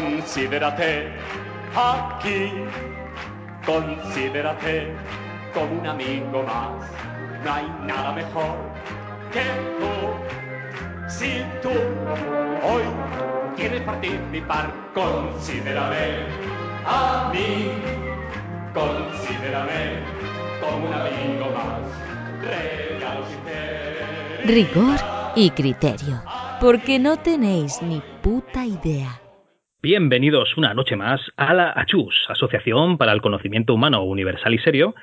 considérate aquí, considérate como un amigo más. No hay nada mejor que tú. Si tú hoy quieres participar, considérame a mí, considérame como un amigo más. Rigor y criterio, porque no tenéis ni puta idea. Bienvenidos una noche más a la ACHUS, Asociación para el Conocimiento Humano Universal y Serio,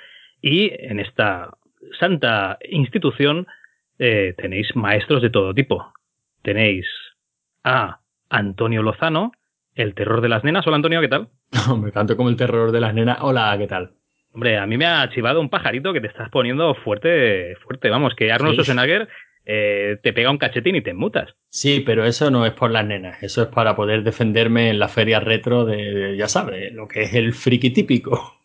y en esta santa institución eh, tenéis maestros de todo tipo. Tenéis a Antonio Lozano, el terror de las nenas. Hola Antonio, ¿qué tal? Me tanto como el terror de las nenas. Hola, ¿qué tal? Hombre, a mí me ha chivado un pajarito que te estás poniendo fuerte, fuerte. Vamos, que Arnold Sí. Schwarzenegger eh, te pega un cachetín y te mutas. Sí, pero eso no es por las nenas. Eso es para poder defenderme en la feria retro de, de- ya sabes, lo que es el friki típico.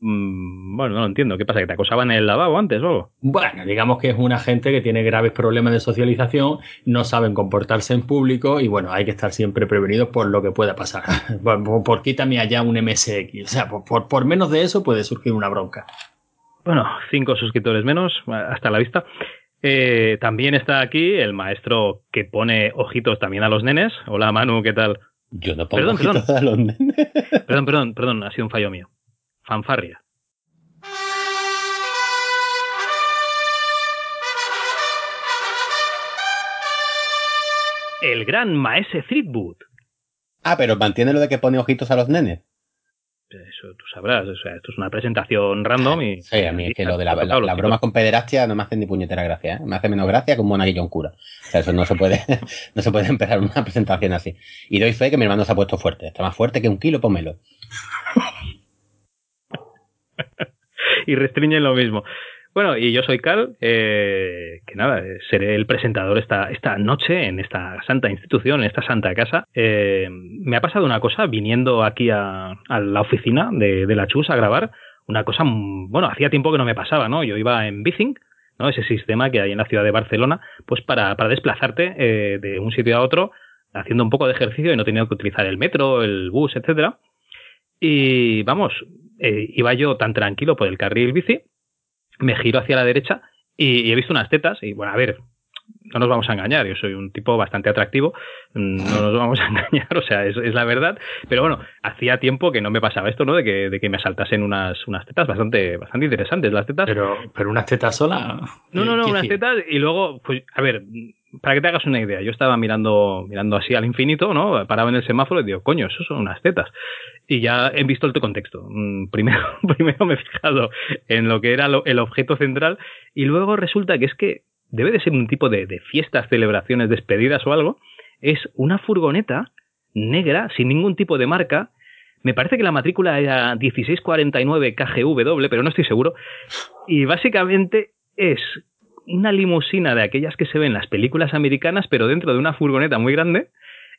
Mm, bueno, no lo entiendo. ¿Qué pasa? ¿Que te acosaban en el lavabo antes o algo? Bueno, digamos que es una gente que tiene graves problemas de socialización, no saben comportarse en público y bueno, hay que estar siempre prevenidos por lo que pueda pasar. Por, por- por quítame allá un MSX. O sea, por, por- por menos de eso puede surgir una bronca. Bueno, cinco suscriptores menos, hasta la vista. Eh, también está aquí el maestro que pone ojitos también a los nenes. Hola Manu, ¿qué tal? Yo no pongo Perdón, perdón. ojitos a los nenes. Perdón, perdón, perdón, ha sido un fallo mío. Fanfarria. El gran maese Threadwood. Ah, pero mantiene lo de que pone ojitos a los nenes. Eso tú sabrás, o sea, esto es una presentación random y... Sí, a mí es que lo de la, la, la broma con pederastia no me hace ni puñetera gracia, ¿eh? Me hace menos gracia que un monaguillo en cura. O sea, eso no se puede, no se puede empezar una presentación así. Y doy fe que mi hermano se ha puesto fuerte. Está más fuerte que un kilo, pómelo. y restringen lo mismo. Bueno, y yo soy Carl, eh, que nada, eh, seré el presentador esta, esta noche en esta santa institución, en esta santa casa. Eh, me ha pasado una cosa viniendo aquí a, a la oficina de, de la Chus a grabar, una cosa, mm, bueno, hacía tiempo que no me pasaba, ¿no? Yo iba en Bicing, ¿no? Ese sistema que hay en la ciudad de Barcelona, pues para, para desplazarte eh, de un sitio a otro haciendo un poco de ejercicio y no teniendo que utilizar el metro, el bus, etcétera. Y vamos, eh, iba yo tan tranquilo por el carril bici, me giro hacia la derecha y, y he visto unas tetas y bueno, a ver, no nos vamos a engañar, yo soy un tipo bastante atractivo, mm, no nos vamos a engañar, o sea, es, es la verdad, pero bueno, hacía tiempo que no me pasaba esto, ¿no? De que, de que me asaltasen unas, unas tetas bastante, bastante interesantes, las tetas. Pero, pero unas tetas solas. No, no, no, ¿Qué unas decir? tetas y luego, pues, a ver, para que te hagas una idea, yo estaba mirando, mirando así al infinito, ¿no? Paraba en el semáforo y digo, coño, eso son unas tetas. Y ya he visto el contexto. Mm, Primero, primero me he fijado en lo que era el objeto central y luego resulta que es que debe de ser un tipo de, de fiestas, celebraciones, despedidas o algo. Es una furgoneta negra, sin ningún tipo de marca. Me parece que la matrícula era 1649 KGW, pero no estoy seguro. Y básicamente es una limusina de aquellas que se ven en las películas americanas, pero dentro de una furgoneta muy grande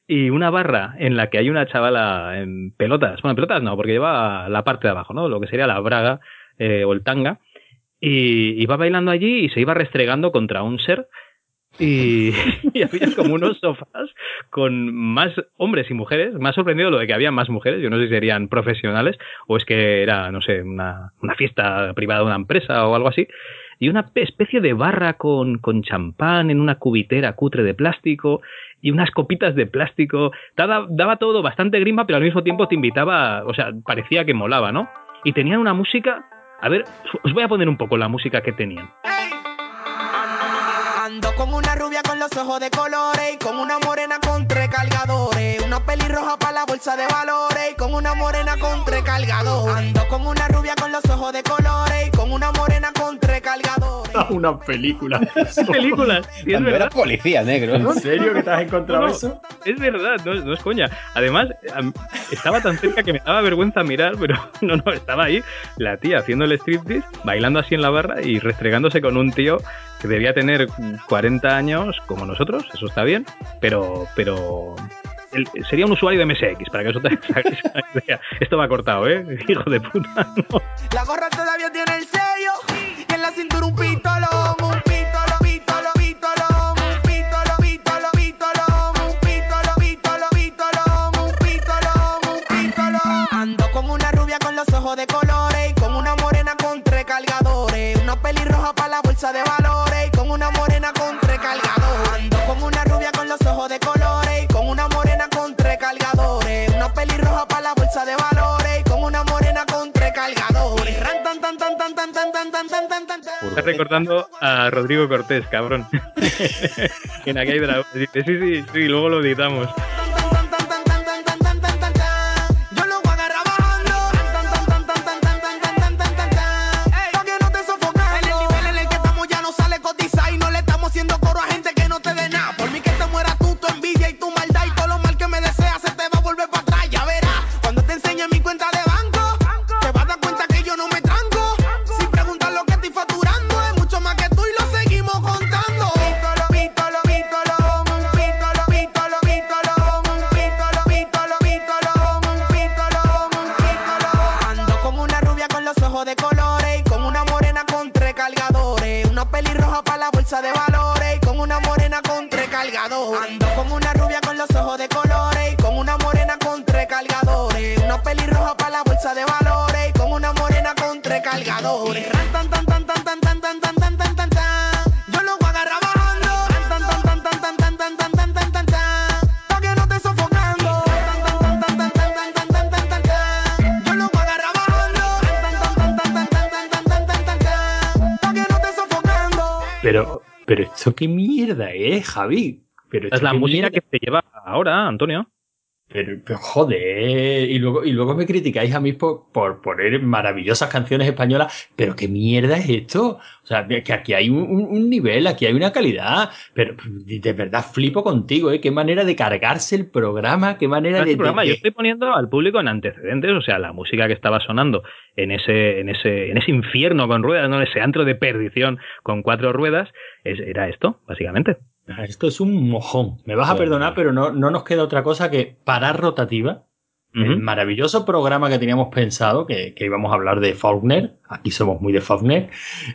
y una barra en la que hay una chavala en pelotas. Bueno, en pelotas no, porque lleva la parte de abajo, ¿no? Lo que sería la braga eh, o el tanga. Y iba bailando allí y se iba restregando contra un ser. Y, y había como unos sofás con más hombres y mujeres. Me ha sorprendido lo de que había más mujeres. Yo no sé si serían profesionales o es que era, no sé, una, una fiesta privada de una empresa o algo así y una pe- especie de barra con, con champán en una cubitera cutre de plástico y unas copitas de plástico. Daba, daba todo bastante grima, pero al mismo tiempo te invitaba, o sea, parecía que molaba, ¿no? Y tenían una música. A ver, os voy a poner un poco la música que tenían. Con una rubia con los ojos de colores y una morena con tres cargadores. Una pelirroja para la bolsa de valores y con una morena con tres cargadores. Ando con una rubia con los ojos de colores y con una morena con tres cargadores. Una película. Películas, y es verdad. era policía, negro. ¿En serio que te has encontrado No, eso? Es verdad, no, no es coña. Además, estaba tan cerca que me daba vergüenza mirar, pero no, no, estaba ahí la tía haciendo el striptease, bailando así en la barra y restregándose con un tío debía tener 40 años como nosotros, eso está bien, pero, sería un usuario de MSX, para que eso te hagáis una idea. Esto va cortado, ¿eh? Hijo de puta, no. La gorra todavía tiene el sello y en la cintura un pistolón, un pistolón, pistolón, pistolón, un pistolón, pistolón, pistolón, un pistolón, pistolón, pistolón, un rubia con los ojos de colores. Y con una morena con tres cargadores. Una pelirroja para la bolsa de valores. Estás recordando a Rodrigo Cortés, cabrón. en de la... Dice, sí, sí, sí, luego lo editamos. Bolsa de valores y con una morena con tres cargadores. Ando con una rubia con los ojos de colores y con una morena con tres cargadores. Una pelirroja para la bolsa de valores y con una morena con tres cargadores. Ran, tan, tan, tan, tan, tan, tan, tan, tan, tan, tan, tan, tan. Yo lo voy a agarrar bajando. Tan, tan, tan, tan, tan, tan, tan, tan, tan, tan, tan, tan. Pa' que no estés sofocando. Tan, tan, tan, tan, tan, tan, tan, tan, tan, tan, tan. Yo lo voy a agarrar bajando. Tan, tan, tan, tan, tan, tan, tan, tan, tan, tan, tan. Pa' que no estés sofocando. Pero, pero esto qué mierda es, Javi. Pero esto Es la música mierda- que te lleva ahora, Antonio. Pero, pero joder, y luego, y luego me criticáis a mí por, por poner maravillosas canciones españolas, pero qué mierda es esto. O sea, que aquí hay un, nivel, aquí hay una calidad, pero de verdad flipo contigo, ¿eh? Qué manera de cargarse el programa, qué manera Este de... programa de- yo estoy poniendo al público en antecedentes, o sea, la música que estaba sonando en ese, en ese, en ese infierno con ruedas, ¿no? ese antro de perdición con cuatro ruedas, es- era esto, básicamente. Ah, Esto es un mojón. Me vas a Sí. perdonar, pero no, no nos queda otra cosa que parar rotativa. El maravilloso programa que teníamos pensado, que, que íbamos a hablar de Faulkner, aquí somos muy de Faulkner,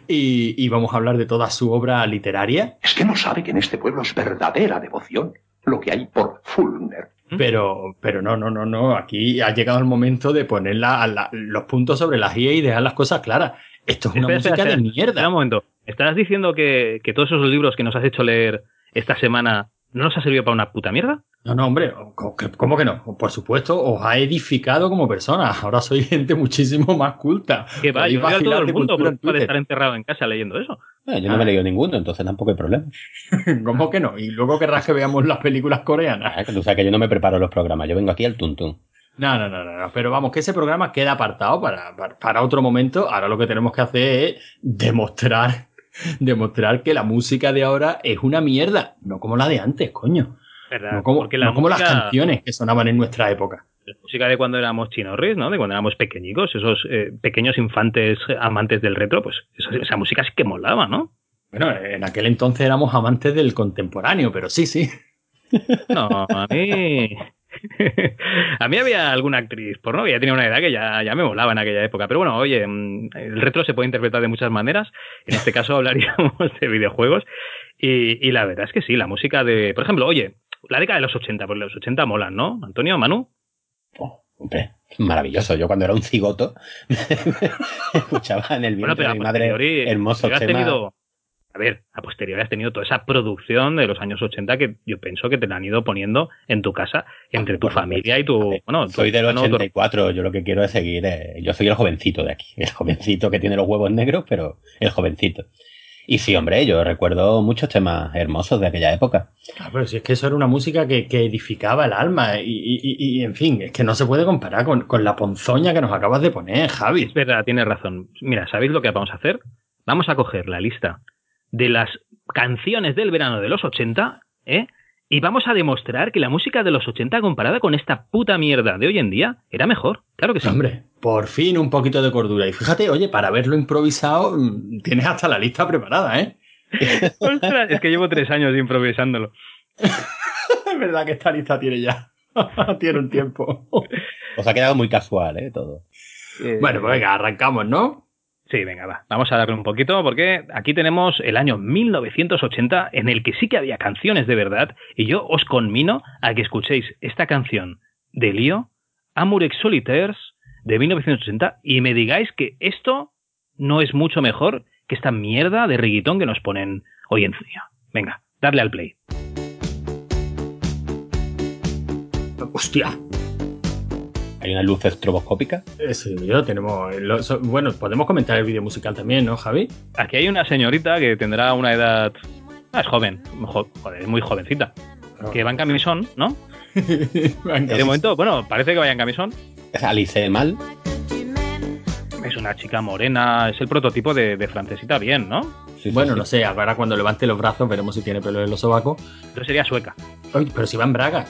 y íbamos a hablar de toda su obra literaria, Es que no sabe que en este pueblo es verdadera devoción lo que hay por Fulner. pero, pero no, no, no, no, aquí ha llegado el momento de poner la- la- los puntos sobre las IE y dejar las cosas claras. Esto es una Espera, música espera, de espera, espera mierda. un momento. ¿Estás diciendo que, que todos esos libros que nos has hecho leer esta semana no nos ha servido para una puta mierda? No, no, hombre, ¿cómo que- ¿cómo que no? Por supuesto, os ha edificado como personas. Ahora soy gente muchísimo más culta. Que va, yo a todo el mundo puede estar encerrado en casa leyendo eso. Bueno, yo no me he leído ninguno, entonces tampoco hay problema. ¿Cómo que no? Y luego querrás que veamos las películas coreanas. Ah, que tú sabes que yo no me preparo los programas, yo vengo aquí al tuntún. No, no, no, no, no. Pero vamos, que ese programa queda apartado para, para, para otro momento. Ahora lo que tenemos que hacer es demostrar, demostrar que la música de ahora es una mierda. No como la de antes, coño. ¿Verdad? No como, Porque la no como las canciones que sonaban en nuestra época. la música de cuando éramos chinorris, ¿no? De cuando éramos pequeñicos, esos eh, pequeños infantes amantes del retro, pues esa, esa música sí que molaba, ¿no? Bueno, en aquel entonces éramos amantes del contemporáneo, pero sí, sí. No, a mí. A mí había alguna actriz porno que ya tenía una edad que ya, ya me molaba en aquella época. Pero bueno, oye, mm, el retro se puede interpretar de muchas maneras. En este caso hablaríamos de videojuegos. Y, y la verdad es que sí, la música de. Por ejemplo, oye, la década de los 80, porque los 80 molan, ¿no? Antonio, Manu. Oh, hombre, maravilloso. Yo cuando era un cigoto escuchaba en el Bueno, vientre de a mi madre temas. tenido, a ver, a posteriori has tenido toda esa producción de los años 80 que yo pienso que te la han ido poniendo en tu casa, entre tu supuesto. familia y tu... Bueno, tu Soy del hermano, tu- 84, yo lo que quiero es seguir. eh, yo soy el jovencito de aquí, el jovencito que tiene los huevos negros, pero el jovencito. Y sí, hombre, yo recuerdo muchos temas hermosos de aquella época. Ah, pero si es que eso era una música que, que edificaba el alma. Y, y- y- y, en fin, es que no se puede comparar con, con la ponzoña que nos acabas de poner, Javi. Es verdad, tienes razón. Mira, ¿sabéis lo que vamos a hacer? Vamos a coger la lista de las canciones del verano de los 80, ¿eh? Y vamos a demostrar que la música de los 80 comparada con esta puta mierda de hoy en día era mejor. Claro que sí. Hombre, por fin un poquito de cordura. Y fíjate, oye, para haberlo improvisado, mm, tienes hasta la lista preparada, ¿eh? Ostras, es que llevo tres años improvisándolo. Es verdad que esta lista tiene ya. tiene un tiempo. Os ha quedado muy casual, ¿eh? Todo. bueno, pues venga, arrancamos, ¿no? Sí, venga, va. Vamos a darle un poquito porque aquí tenemos el año 1980 en el que sí que había canciones de verdad y yo os conmino a que escuchéis esta canción de Lío, Amurex Solitaires, de 1980 y me digáis que esto no es mucho mejor que esta mierda de reggaetón que nos ponen hoy en día. Venga, darle al play. Hostia. Hay una luz estroboscópica. Eso yo tenemos. lo- so- bueno, podemos comentar el vídeo musical también, ¿no, Javi? Aquí hay una señorita que tendrá una edad... Ah, es joven, jo- joder, es muy jovencita. Que va en camisón, ¿no? Venga. De momento, bueno, parece que vaya en camisón. Es Alice Mal. Es una chica morena, es el prototipo de, de francesita bien, ¿no? Sí, sí, Bueno, sí. no sé, ahora cuando levante los brazos veremos si tiene pelo en los sobacos. Entonces sería sueca. Oye, pero si va en bragas.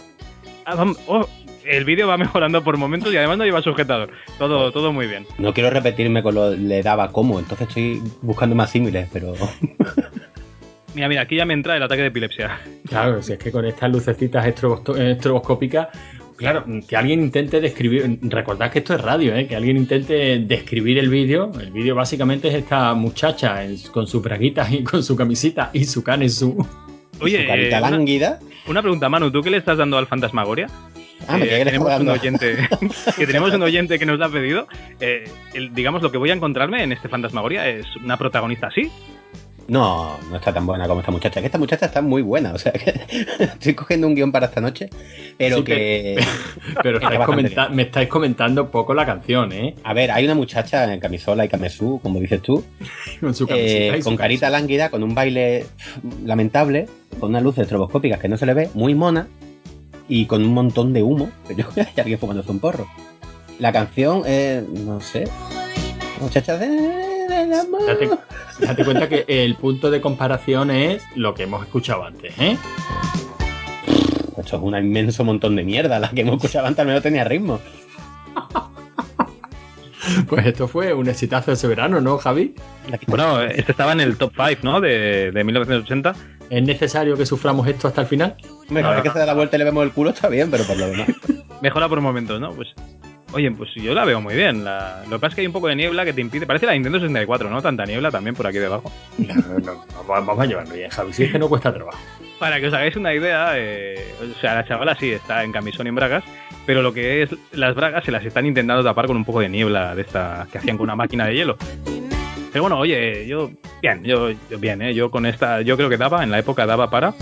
Ah, oh, el vídeo va mejorando por momentos y además no lleva sujetador. Todo, todo muy bien. No quiero repetirme con lo le daba como, entonces estoy buscando más símiles, pero Mira, mira, aquí ya me entra el ataque de epilepsia. Claro, si es que con estas lucecitas estrobos- estroboscópicas, claro, que alguien intente describir, recordad que esto es radio, ¿eh? que alguien intente describir el vídeo. El vídeo básicamente es esta muchacha con sus braguitas y con su camisita y su canesú. Oye, su carita eh, una, lánguida. una pregunta, Manu, ¿tú qué le estás dando al Fantasmagoria? Ah, Eh, que tenemos un oyente que tenemos un oyente que nos lo ha pedido. Eh, el- digamos, lo que voy a encontrarme en este Fantasmagoria es una protagonista así. No, no está tan buena como esta muchacha. Que esta muchacha está muy buena. O sea, que estoy cogiendo un guion para esta noche, pero Sí, que. Pero estáis me estáis comentando poco la canción, ¿eh? A ver, hay una muchacha en camisola y camisú, como dices tú, Con su eh, camiseta y su con carita lánguida, con un baile lamentable, con unas luces estroboscópicas que no se le ve, muy mona y con un montón de humo. Que yo creo que hay alguien fumándose un porro. La canción, eh, no sé. Muchacha de, amor. Date, date cuenta que el punto de comparación es lo que hemos escuchado antes, ¿eh? Esto es un inmenso montón de mierda. La que hemos escuchado antes al menos tenía ritmo. Pues esto fue un exitazo ese verano, ¿no, Javi? Bueno, este estaba en el top 5, ¿no? De, de 1980. ¿Es necesario que suframos esto hasta el final? Hombre, cada vez que se da la vuelta y le vemos el culo está bien, pero por lo demás. Mejora por momentos, ¿no? Pues. Oye, pues yo la veo muy bien. La- lo que pasa es que hay un poco de niebla que te impide. Parece la Nintendo 64, ¿no? Tanta niebla también por aquí debajo. No, no, no, vamos, vamos a llevarlo bien, Javi. Si es que no cuesta trabajo. Para que os hagáis una idea, eh, o sea, la chavala sí está en camisón y en bragas, pero lo que es las bragas se las están intentando tapar con un poco de niebla de esta que hacían con una máquina de hielo. Pero bueno, oye, yo bien, yo, yo bien, ¿eh? yo con esta, yo creo que daba, en la época daba para.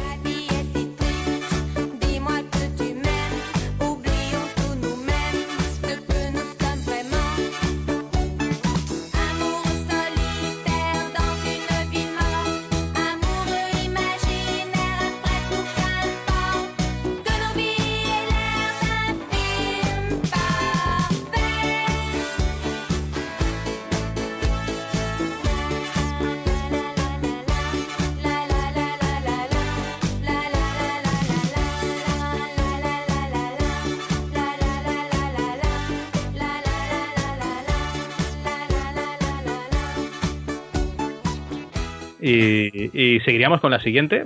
Y, seguiríamos con la siguiente,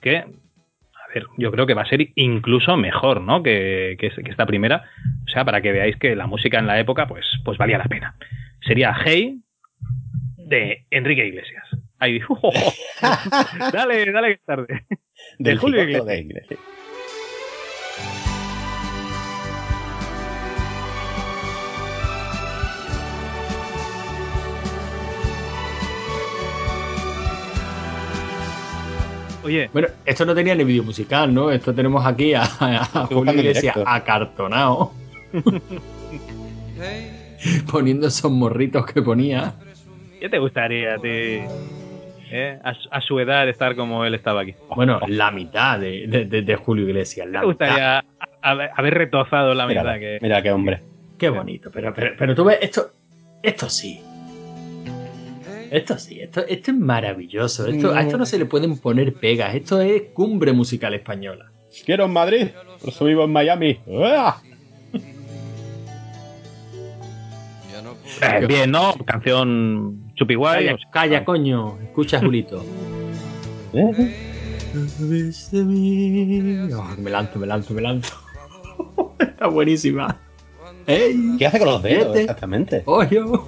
que, a ver, yo creo que va a ser incluso mejor, ¿no? Que, que, que esta primera. O sea, para que veáis que la música en la época, pues, pues valía la pena. Sería Hey de Enrique Iglesias. Ahí, dale, dale que es tarde. Del De Julio Jicoto Iglesias. de Iglesias. Oye, Bueno, esto no tenía ni vídeo musical, ¿no? Esto tenemos aquí a, a Julio Iglesias acartonado. Poniendo esos morritos que ponía. ¿qué te gustaría a ti? eh, A, su- a su edad estar como él estaba aquí. Bueno, la mitad de, de- de- de Julio Iglesias. ¿Qué La te gustaría haber, haber retozado la Mira, mitad que... mira qué hombre. Qué bonito. Pero, pero, pero tú ves, esto, esto sí. Esto sí, esto, esto es maravilloso. Esto, a esto no se le pueden poner pegas. Esto es cumbre musical española. Quiero en Madrid, por eso vivo en Miami. ¡Ah! Eh, bien, ¿no? Canción chupi guay. Calla, o sea, calla, coño. Escucha, Julito. ¿Eh? Oh, me lanzo, me lanzo, me lanzo. Está buenísima. ¡Ey! ¿Qué hace con los dedos Fíjate. exactamente? ¡Oyo!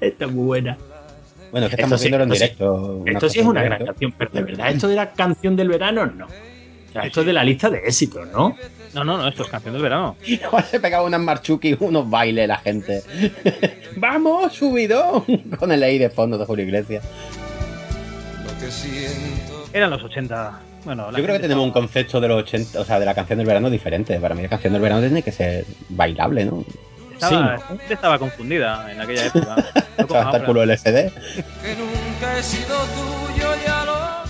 Está muy buena. Bueno, es que estamos sí, haciéndolo en esto sí. directo. Esto sí es una gran canción, pero de verdad, ¿esto era canción del verano? No. Esto es de la lista de éxitos, ¿no? No, no, no, esto es canción del verano. Igual se pegaba unas marchuki, unos bailes la gente. ¡Vamos, subidón! Con el ahí de fondo de Julio Iglesias. Eran los 80. Bueno, la Yo creo que tenemos un concepto de los 80, o sea, de la canción del verano diferente. Para mí la canción del verano tiene que ser bailable, ¿no? Estaba, Sí, gente estaba confundida en aquella época. No LSD.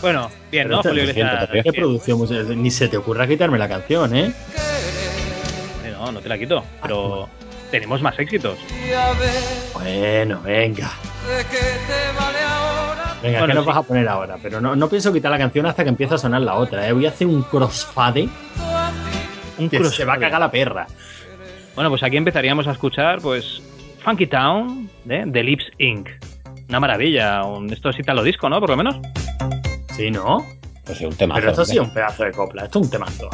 Bueno, bien, ¿no? Julio Iglesias. ¿Qué producción? Ni se te ocurra quitarme la canción, ¿eh? Eh, No, no te la quito, pero tenemos más éxitos. Bueno, venga. Venga, Bueno, ¿qué nos sí. vas a poner ahora? Pero no, no pienso quitar la canción hasta que empiece a sonar la otra, ¿eh? Voy a hacer un crossfade Un que cross- se va a cagar la perra. Bueno, pues aquí empezaríamos a escuchar, pues, Funky Town de The Lips Inc. Una maravilla. Un, esto es italo disco, ¿no? Por lo menos. Sí, ¿no? Pues sí, un tema. Pero esto sí es un pedazo de copla, esto es un temazo.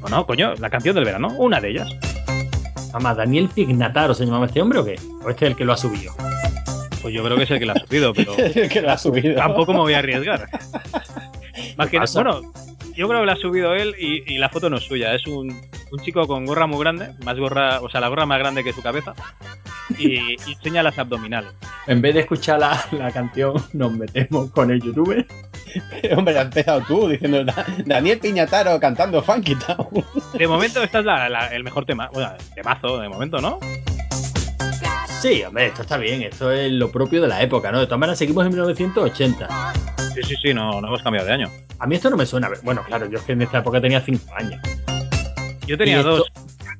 Bueno, coño, la canción del verano, una de ellas. Mamá, Daniel Pignataro se llamaba este hombre o qué? ¿O este es el que lo ha subido? Pues yo creo que es el que la ha subido, pero que lo ha subido. tampoco me voy a arriesgar. Más que, bueno, yo creo que la ha subido él y, y la foto no es suya. Es un, un chico con gorra muy grande, más gorra, o sea, la gorra más grande que su cabeza, y, y enseña las abdominales. En vez de escuchar la, la canción, nos metemos con el youtuber. Hombre, has empezado tú diciendo "Da- Daniel Piñataro cantando Funky Town. De momento, esta es la- la- el mejor tema. Bueno, temazo de momento, ¿no? Sí, hombre, esto está bien, esto es lo propio de la época, ¿no? De todas maneras, seguimos en 1980. Sí, sí, sí, no, no hemos cambiado de año. A mí esto no me suena. Bueno, claro, yo es que en esta época tenía 5 años. Yo tenía Y esto- dos.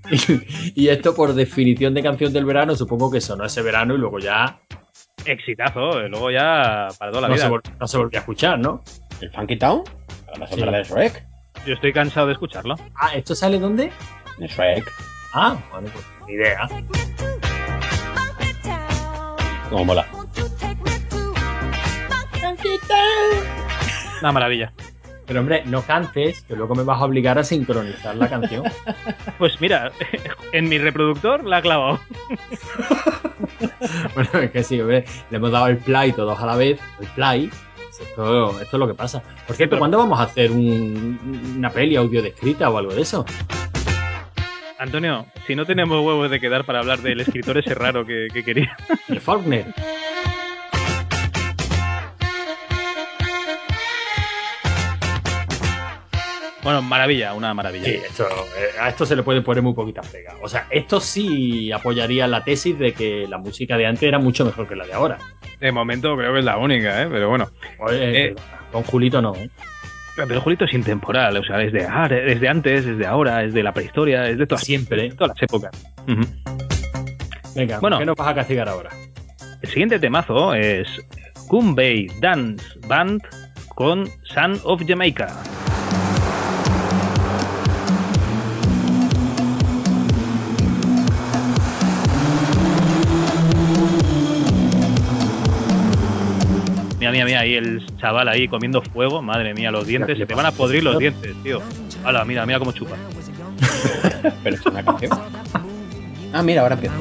y esto, por definición de canción del verano, supongo que sonó ese verano y luego ya Exitazo, y luego ya para toda la no vida. se, no se volvió a escuchar, ¿no? ¿El Funky Town? La Sí. de Shrek. Yo estoy cansado de escucharlo. Ah, ¿esto sale dónde? De Shrek. Ah, bueno, pues ni idea. Como mola. Una maravilla. Pero hombre, no cantes, que luego me vas a obligar a sincronizar la canción. Pues mira, en mi reproductor la ha clavado. bueno, es que sí, hombre, le hemos dado el play todos a la vez, el play. Esto, esto es lo que pasa. Por cierto, ¿cuándo vamos a hacer un- una peli audio descrita o algo de eso? Antonio, si no tenemos huevos de quedar para hablar del escritor ese raro que, que quería. El Faulkner. Bueno, maravilla, una maravilla. Sí, esto, eh, a esto se le puede poner muy poquitas pegas. O sea, esto sí apoyaría la tesis de que la música de antes era mucho mejor que la de ahora. De momento creo que es la única, ¿eh? Pero bueno. Oye, Eh. Con Julito no. ¿eh? Pero Julito es intemporal, o sea, es de, ah, es de antes, es de ahora, es de la prehistoria, es de todas, Siempre. de todas las épocas. Venga, Bueno. ¿qué nos vas a castigar ahora? El siguiente temazo es Kumbay Dance Band con Son of Jamaica. Mira, mira, mira, ahí el chaval ahí comiendo fuego, madre mía, los dientes, se te van a podrir los dientes, tío. Hala, mira, mira cómo chupa. Pero es una canción. Ah, mira, ahora empieza.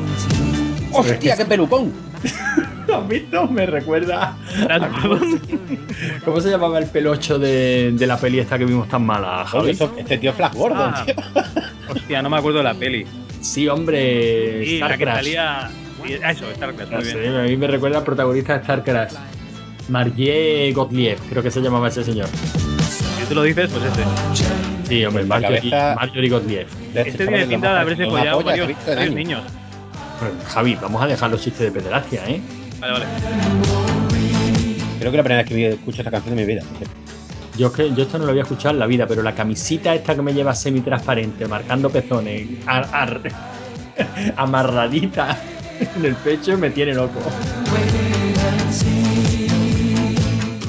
¡Hostia, qué pelucón! ¿Has visto? Me recuerda. ¿Cómo se llamaba el pelocho de, de la peli esta que vimos tan mala, Joder, Javi? eso- este tío es Flash Gordon, Ah. tío. Hostia, no me acuerdo de la peli. Sí, hombre. Sí, Star la que Crash. salía. sí, eso, Star Crash, No muy sé, bien. a mí me recuerda al protagonista de Star Crash. Margie Gottlieb, creo que se llamaba ese señor. Si tú lo dices, pues ese. Sí, hombre, cabeza- Marjorie Gottlieb. Este tiene pinta de haberse follado varios, años. niños. Bueno, Javi, vamos a dejar los chistes de pederastia, ¿eh? Vale, vale. Creo que la primera vez que escucho esta canción de mi vida. Yo, es que, yo esto no lo había escuchado en la vida, pero la camisita esta que me lleva semi-transparente, marcando pezones, ar- ar- amarradita en el pecho, me tiene loco.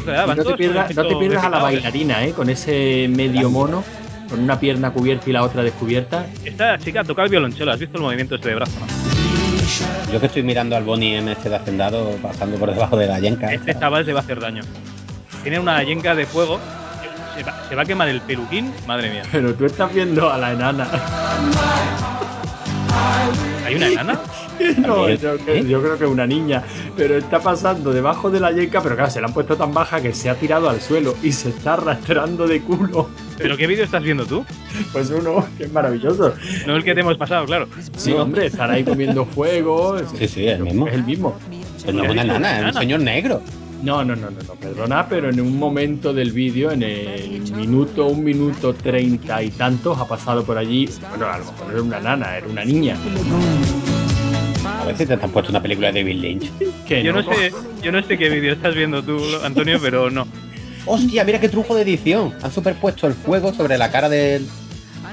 No, te pierdas, con no te efecto pierdas a la bailarina, ¿eh? Con ese medio mono, con una pierna cubierta y la otra descubierta. Esta chica toca el violonchelo, ¿has visto el movimiento este de brazo? no? Yo que estoy mirando al Bonnie M este de Hacendado pasando por debajo de la yenca. Este chaval se va a hacer daño. Tiene una yenca de fuego. Se va, se va a quemar el peluquín, madre mía. Pero tú estás viendo a la enana. ¿Hay una enana? No, yo, creo- yo creo que una niña, pero está pasando debajo de la yeca, pero claro, se la han puesto tan baja que se ha tirado al suelo y se está arrastrando de culo. ¿Pero qué vídeo estás viendo tú? Pues uno, que es maravilloso. No el que te hemos pasado, claro. Sí, hombre, estar ahí comiendo fuego. Sí, sí, el mismo. Es el mismo. Pues no es una nana, es un señor negro. No, no, no, no, no, perdona, pero en un momento del vídeo, en el minuto, un minuto treinta y tantos, ha pasado por allí. Bueno, a lo mejor no era una nana, era una niña. A si te has puesto una película de David Lynch. Que Yo no sé, yo no sé qué vídeo estás viendo tú, Antonio, pero no. Hostia, mira qué truco de edición. Han superpuesto el fuego sobre la cara del,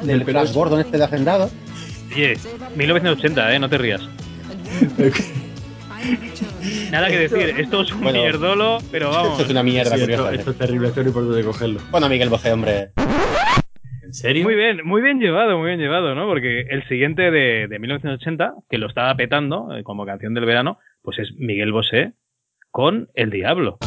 del Del Flash Gordon este de hacendado. Oye, 1980, ¿eh? No te rías. Nada que decir, esto es un Bueno. mierdolo, pero vamos. Esto es una mierda Sí, curiosa. esto, esto es terrible, esto no por dónde cogerlo. Bueno, Miguel Bosé, hombre. ¿En serio? Muy bien, muy bien llevado, muy bien llevado, ¿no? Porque el siguiente de, de 1980, que lo estaba petando eh, como canción del verano, pues es Miguel Bosé con El Diablo.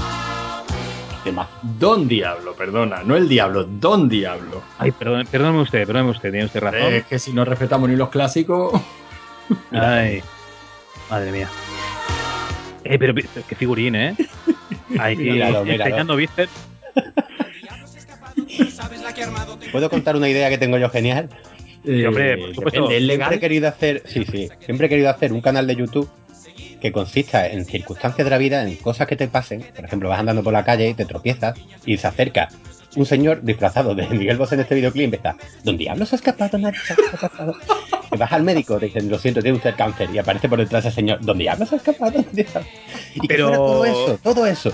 ¿Qué más? Don Diablo, perdona, no el Diablo, Don Diablo. Ay, perdón, perdóneme usted, perdóneme usted, tiene usted razón. Es que si no respetamos ni los clásicos. Ay, madre mía. Eh, pero, pero qué figurín, ¿eh? Ahí, Míralo, míralo. enseñando bíceps. ¿Puedo contar una idea que tengo yo genial? Sí, hombre, por supuesto. depende, ¿es Siempre he querido hacer, sí, sí, siempre he querido hacer un canal de YouTube que consista en circunstancias de la vida, en cosas que te pasen. Por ejemplo, vas andando por la calle y te tropiezas y se acerca un señor disfrazado de Miguel Bosé en este videoclip y empieza, ¿Don Diablo se ha escapado? nadie se ha escapado?". Te vas al médico, te dicen, lo siento, tiene usted cáncer. Y aparece por detrás ese señor, ¿Don Diablo se ha escapado? Don Diablo?". Y Pero- todo eso, todo eso.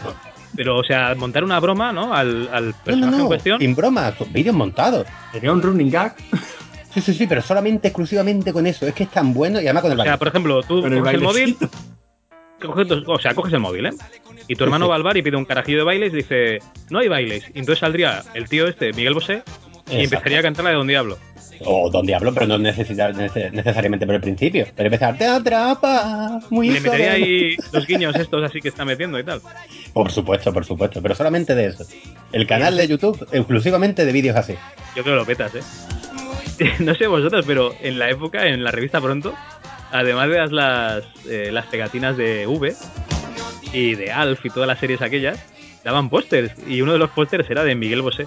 Pero, o sea, montar una broma, ¿no? Al, al No, personaje no, en cuestión. sin broma, son vídeos montados. Tenía un running gag. Sí, sí, sí, pero solamente, exclusivamente con eso. Es que es tan bueno y además con el O sea, baile. por ejemplo, tú Con el el móvil. Coges o sea, coges el móvil, ¿eh? Y tu hermano va al bar y pide un carajillo de bailes y dice, no hay bailes. Y entonces saldría el tío este, Miguel Bosé, y Exacto. empezaría a cantar la de Don Diablo. O Don Diablo, pero no necesita, nece- necesariamente por el principio. Pero empezar, te atrapa, muy le metería suave". ahí los guiños estos así que está metiendo y tal. Por supuesto, por supuesto, pero solamente de eso. El canal de YouTube exclusivamente de vídeos así. Yo creo que lo petas, ¿eh? No sé vosotros, pero en la época, en la revista Pronto, además de las, las, eh, las pegatinas de V y de Alf y todas las series aquellas, daban pósters. Y uno de los pósters era de Miguel Bosé.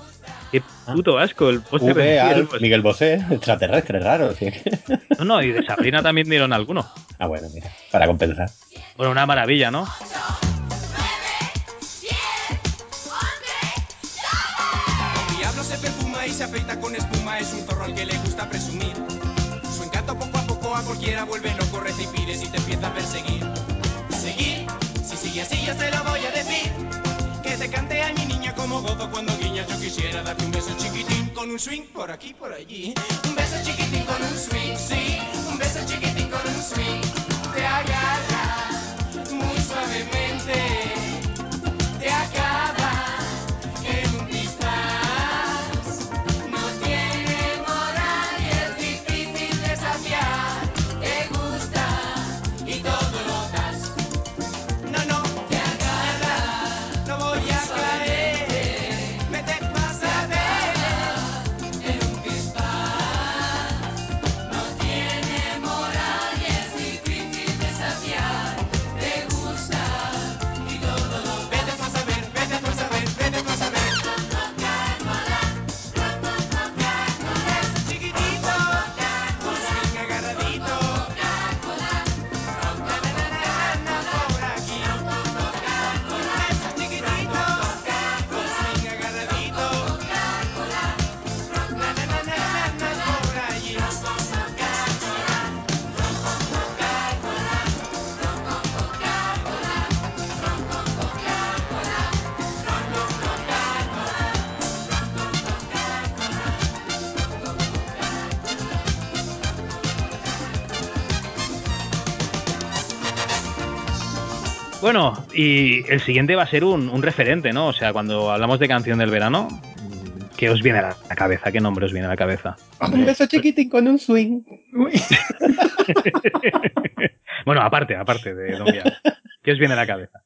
Qué puto asco el póster de Miguel Alf, Bosé. Miguel Bosé, extraterrestre, raro. sí. No, no, y de Sabrina también dieron alguno. Ah, bueno, mira, para compensar. Bueno, una maravilla, ¿no? El diablo se perfuma y se afeita con espuma, cualquiera vuelve loco, reza y te empieza a perseguir. ¿Seguir? Si sigue así yo se lo voy a decir. Que te cante a mi niña como gozo cuando guiñas. Yo quisiera darte un beso chiquitín con un swing por aquí, por allí. Un beso chiquitín con un swing, sí. Un beso chiquitín con un swing. Te agarra muy suavemente. Bueno, y el siguiente va a ser un, un referente, ¿no? O sea, cuando hablamos de canción del verano, ¿qué os viene a la cabeza? ¿Qué nombre os viene a la cabeza? Un beso chiquitín con un swing. bueno, aparte, aparte de Don. ¿Qué os viene a la cabeza?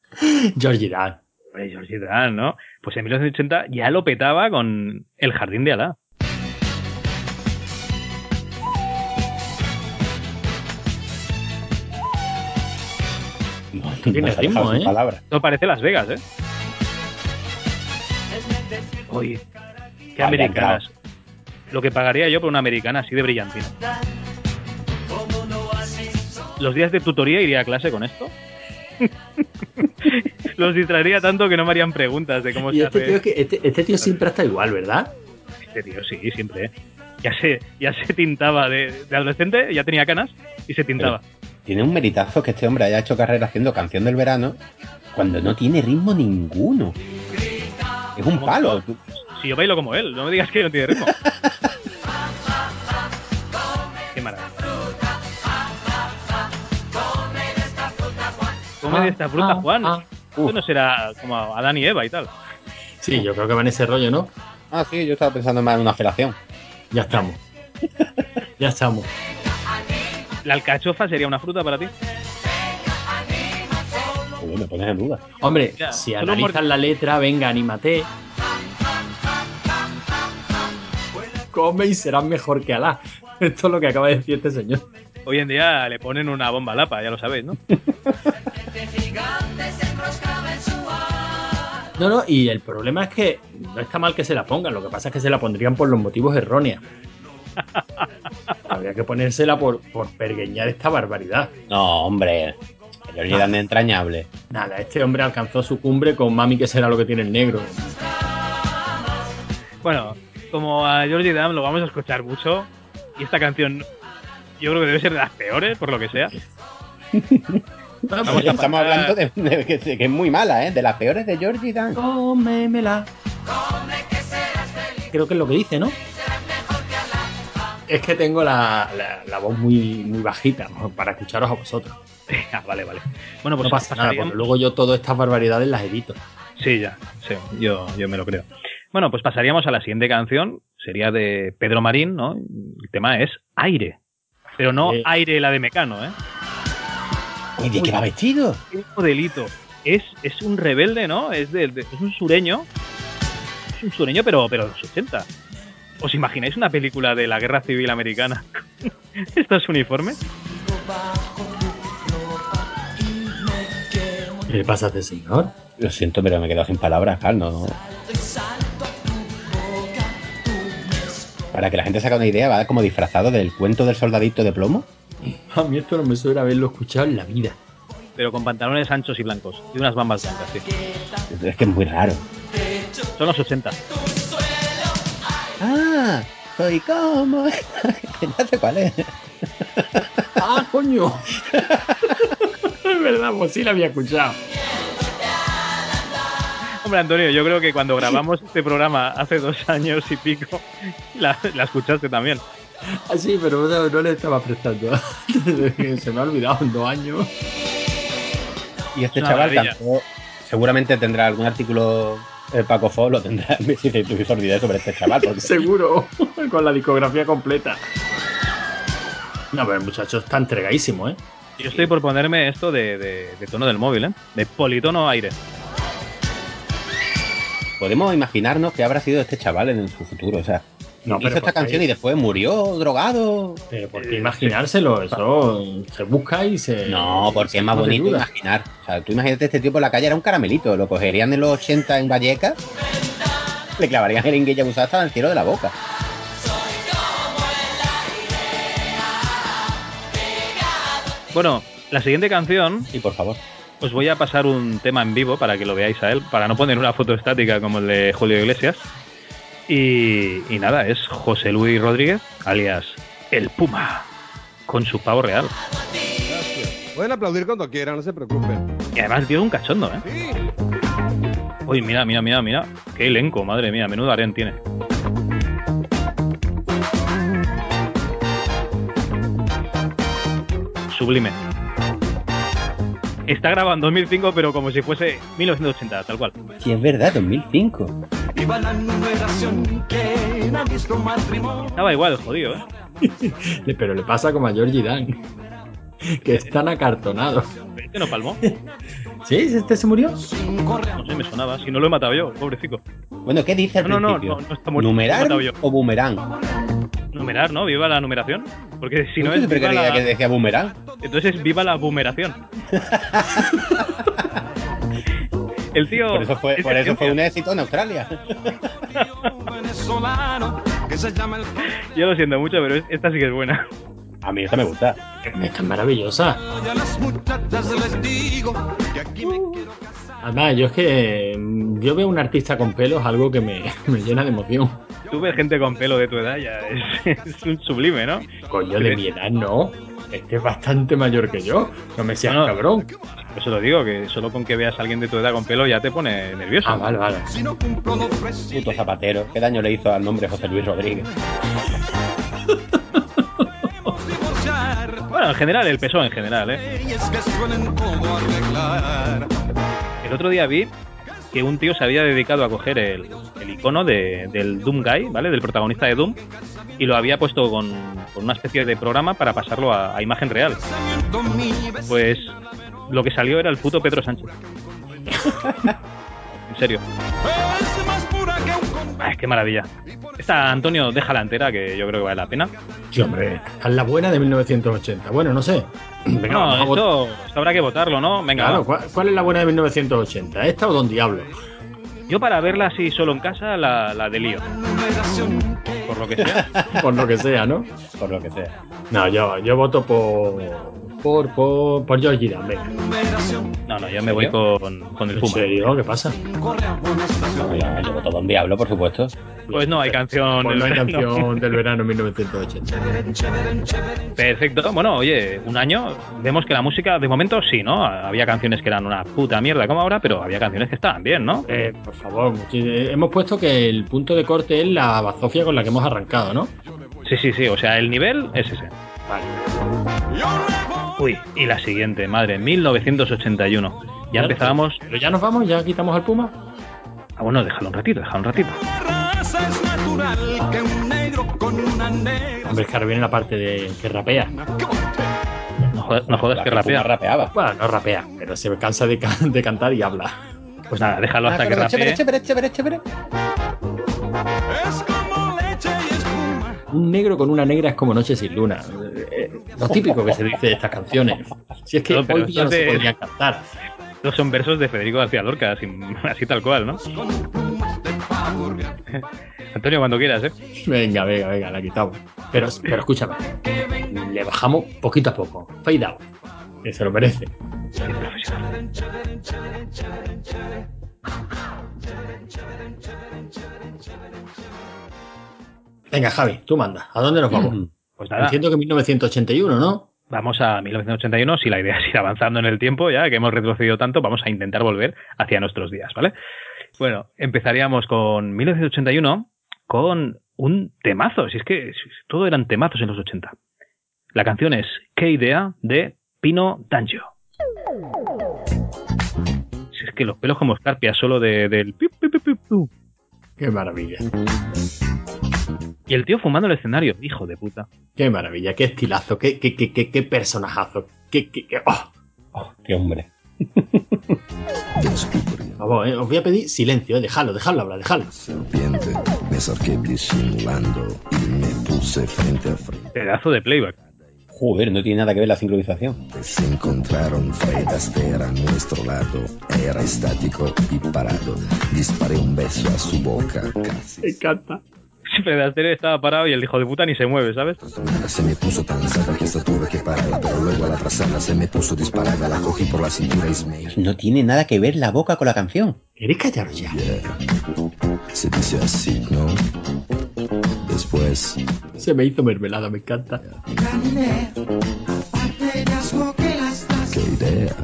Georgie Dan. Hombre, George Dan, ¿no? Pues en 1980 ya lo petaba con El Jardín de Alá. Tiene ritmo, ¿eh? palabras. Esto parece Las Vegas, ¿eh? Oye, qué Vaya, americanas. Lo que pagaría yo por una americana así de brillantina. Los días de tutoría iría a clase con esto. Los distraería tanto que no me harían preguntas de cómo Y se este hace. tío, que- este, este tío siempre está igual, ¿verdad? Este tío, sí, siempre. ¿eh? Ya se, ya se tintaba de, de adolescente, ya tenía canas y se tintaba. Tiene un meritazo que este hombre haya hecho carrera haciendo canción del verano cuando no tiene ritmo ninguno. Es un ¿Cómo palo. Si yo bailo como él, no me digas que no tiene ritmo. Qué maravilla. Come de esta fruta, ah, Juan. ah. Esto no será como Adán y Eva y tal. Sí, yo creo que va en ese rollo, ¿no? Ah, sí, yo estaba pensando más en una felación. Ya estamos. ya estamos. ¿La alcachofa sería una fruta para ti? Uy, me pones en duda. Hombre, Ya, si analizas la letra, venga, anímate. Come y serás mejor que Alá. Esto es lo que acaba de decir este señor. Hoy en día le ponen una bomba lapa, ya lo sabéis, ¿no? No, no, y el problema es que no está mal que se la pongan, lo que pasa es que se la pondrían por los motivos erróneos. Habría que ponérsela por, por pergueñar esta barbaridad. No, hombre. El Georgie Dan es entrañable. Nada, este hombre alcanzó su cumbre con Mami, que será lo que tiene el negro. Bueno, como a Georgie Dam lo vamos a escuchar mucho, y esta canción yo creo que debe ser de las peores, por lo que sea. Vamos a Estamos pasar- hablando de, de que, que es muy mala, ¿eh? De las peores de Georgie Dan. Cómemela. Creo que es lo que dice, ¿no? Es que tengo la, la- la voz muy, muy bajita ¿no? para escucharos a vosotros. Vale, vale. Bueno, pues no pasa nada, porque luego yo todas estas barbaridades las edito. Sí, ya, sí, yo, yo me lo creo. Bueno, pues pasaríamos a la siguiente canción, sería de Pedro Marín, ¿no? El tema es Aire. Pero no aire la de Mecano, ¿eh? Uy, ¿de qué va vestido? Modelito. Es, es un rebelde, ¿no? Es, de, de- es un sureño. Es un sureño, pero, pero de los 80. ¿Os imagináis una película de la Guerra Civil Americana? ¿Estos uniformes? ¿Qué le pasa a este señor? Lo siento, pero me he quedado sin palabras, Carl, no, no. Para que la gente se haga una idea, va como disfrazado del cuento del soldadito de plomo. A mí esto no me suena haberlo escuchado en la vida. Pero con pantalones anchos y blancos. Y unas bambas blancas, sí. Es que es muy raro. Son los 80. Ah, soy como. ya sé cuál es. ¡Ah, coño! es verdad, pues sí la había escuchado. Hombre, Antonio, yo creo que cuando grabamos este programa hace dos años y pico, la, la escuchaste también. Ah, sí, pero no, no le estaba prestando. Se me ha olvidado en dos años. Y este Una chaval cantó- seguramente tendrá algún artículo. El Paco Fo lo tendrá en mi sordidez sobre este chaval. Porque Seguro, con la discografía completa. No, pero el muchacho está entregadísimo, ¿eh? Yo estoy por ponerme esto de, de- de tono del móvil, ¿eh? De politono aire. podemos imaginarnos que habrá sido este chaval en su futuro. O sea, No, hizo pero esta canción y después murió drogado. Pero ¿por qué imaginárselo? Eso se busca y se. No, porque es más bonito duda. imaginar. O sea, tú imagínate este tipo en la calle era un caramelito. Lo cogerían en los 80 en Vallecas, le clavarían jeringuilla usada hasta el cielo de la boca. Bueno, la siguiente canción, Y por favor. os voy a pasar un tema en vivo para que lo veáis a él, para no poner una foto estática como el de Julio Iglesias. Y, y nada, es José Luis Rodríguez, alias El Puma, con su pavo real. Pueden aplaudir cuando quieran, no se preocupen. Y además el tío es un cachondo, ¿eh? Sí. Uy, mira, mira, mira, mira. Qué elenco, madre mía, menudo harén tiene. Sublime. Está grabado en 2005, pero como si fuese 1980, tal cual. Sí, es verdad, 2005. Viva la numeración que ha visto matrimonio. Estaba igual, jodido, ¿eh? Pero le pasa como a Georgie Dan. Que es tan acartonado. Este no palmó. ¿Sí? ¿Este se murió? No sé, me sonaba. Si no lo he matado yo, pobrecito. Bueno, ¿qué dice al No, no, no, principio? no, no está muerto, ¿Numerar o boomerang? No, numerar, ¿no? Viva la numeración. Porque si no es siempre viva creía la... que decía boomerang. Entonces es viva la boomeración. El tío. Por eso fue, es por eso fue un éxito en Australia. Yo lo siento mucho, pero es- esta sí que es buena. A mí esta me gusta. Esta es maravillosa. Además, yo es que mm, yo veo un artista con pelos algo que me, me llena de emoción. Tú ves gente con pelo de tu edad, ya es, es un sublime, ¿no? Coño, de mi edad no. Este es bastante mayor que yo. No me seas No, no. cabrón. Eso lo digo, que solo con que veas a alguien de tu edad con pelo ya te pone nervioso. Ah, vale, vale. Puto zapatero. ¿Qué daño le hizo al nombre José Luis Rodríguez? Bueno, en general, el peso en general, ¿eh? El otro día vi que un tío se había dedicado a coger el, el icono de- del Doom Guy, ¿vale? Del protagonista de Doom, y lo había puesto con, con una especie de programa para pasarlo a, a imagen real. Pues lo que salió era el puto Pedro Sánchez. en serio. Ay, qué maravilla. Esta, Antonio, déjala entera, que yo creo que vale la pena. Sí, hombre. Es la buena de 1980. Bueno, no sé. Venga, no, esto, esto habrá que votarlo, ¿no? Venga, Claro. ¿cuál, cuál es la buena de 1980? ¿Esta o Don Diablo? yo para verla así solo en casa, la, la de lío, por lo que sea. Por lo que sea, ¿no? Por lo que sea. No, yo, yo voto por. Por, por, por Georgie Dan, venga. Numeración. No, no, yo me voy con, con el ¿En Puma. serio? ¿Qué pasa? No, ya, yo voto Don Diablo, por supuesto. Pues no hay canción. Pues no hay del verano. canción del verano 1980. Chévere, chévere, chévere. Perfecto. Bueno, oye, un año. Vemos que la música, de momento, sí, ¿no? Había canciones que eran una puta mierda como ahora, pero había canciones que estaban bien, ¿no? Eh, por favor, eh, hemos puesto que el punto de corte es la bazofia con la que hemos arrancado, ¿no? Sí, sí, sí. O sea, el nivel es ese. Vale. Uy, y la siguiente, madre, 1981. Ya empezábamos. Pero ya nos vamos, ya quitamos al Puma. Ah, bueno, déjalo un ratito, déjalo un ratito. Que. Hombre, es que ahora viene la parte de que rapea. No jodas, no jodas que rapea. rapeaba. Bueno, no rapea, pero se cansa de, de cantar y habla. Pues nada, déjalo hasta Ah, que pero chévere, rapee. chévere, chévere, chévere. Un negro con una negra es como noche sin luna. Eh, lo típico que se dice de estas canciones. Si es que No, hoy día no se podrían cantar. Estos son versos de Federico García Lorca, así, así tal cual, ¿no? Antonio, cuando quieras, ¿eh? Venga, venga, venga, la quitamos. Pero, pero escúchame, le bajamos poquito a poco. Fade out. Que se lo merece. Venga, Javi, tú manda. ¿A dónde nos vamos? Pues nada, Entiendo que 1981, ¿no? vamos a 1981. Si la idea es ir avanzando en el tiempo, ya que hemos retrocedido tanto, vamos a intentar volver hacia nuestros días, ¿vale? Bueno, empezaríamos con 1981 con un temazo. Si es que todo eran temazos en los 80. La canción es ¿Qué idea? de Pino D'Angio. Si es que los pelos como escarpia solo de, del. Qué maravilla. Y el tío fumando el escenario, hijo de puta. Qué maravilla, qué estilazo, qué, qué, qué, qué, qué personajazo. Qué, qué, qué- ¡oh! Oh, qué hombre. Vamos, eh, os voy a pedir silencio, eh, dejadlo, dejadlo hablar, dejadlo. serpiente, me acerqué disimulando y me puse frente a frente. Pedazo de playback. Joder, no tiene nada que ver la sincronización. Se encontraron Fred Astaire a nuestro lado. Era estático y parado. Disparé un beso a su boca. Casi. Me encanta. Fred Astaire estaba parado y el hijo de puta ni se mueve, ¿sabes? Se me puso tan cerca que hasta tuve que pararla, pero luego al abrazarla se me puso disparada. La cogí por la cintura y me... No tiene nada que ver la boca con la canción. ¿Queréis callaros ya? Se dice así, ¿no? Después... Se me hizo mermelada, me encanta. ¿Qué idea?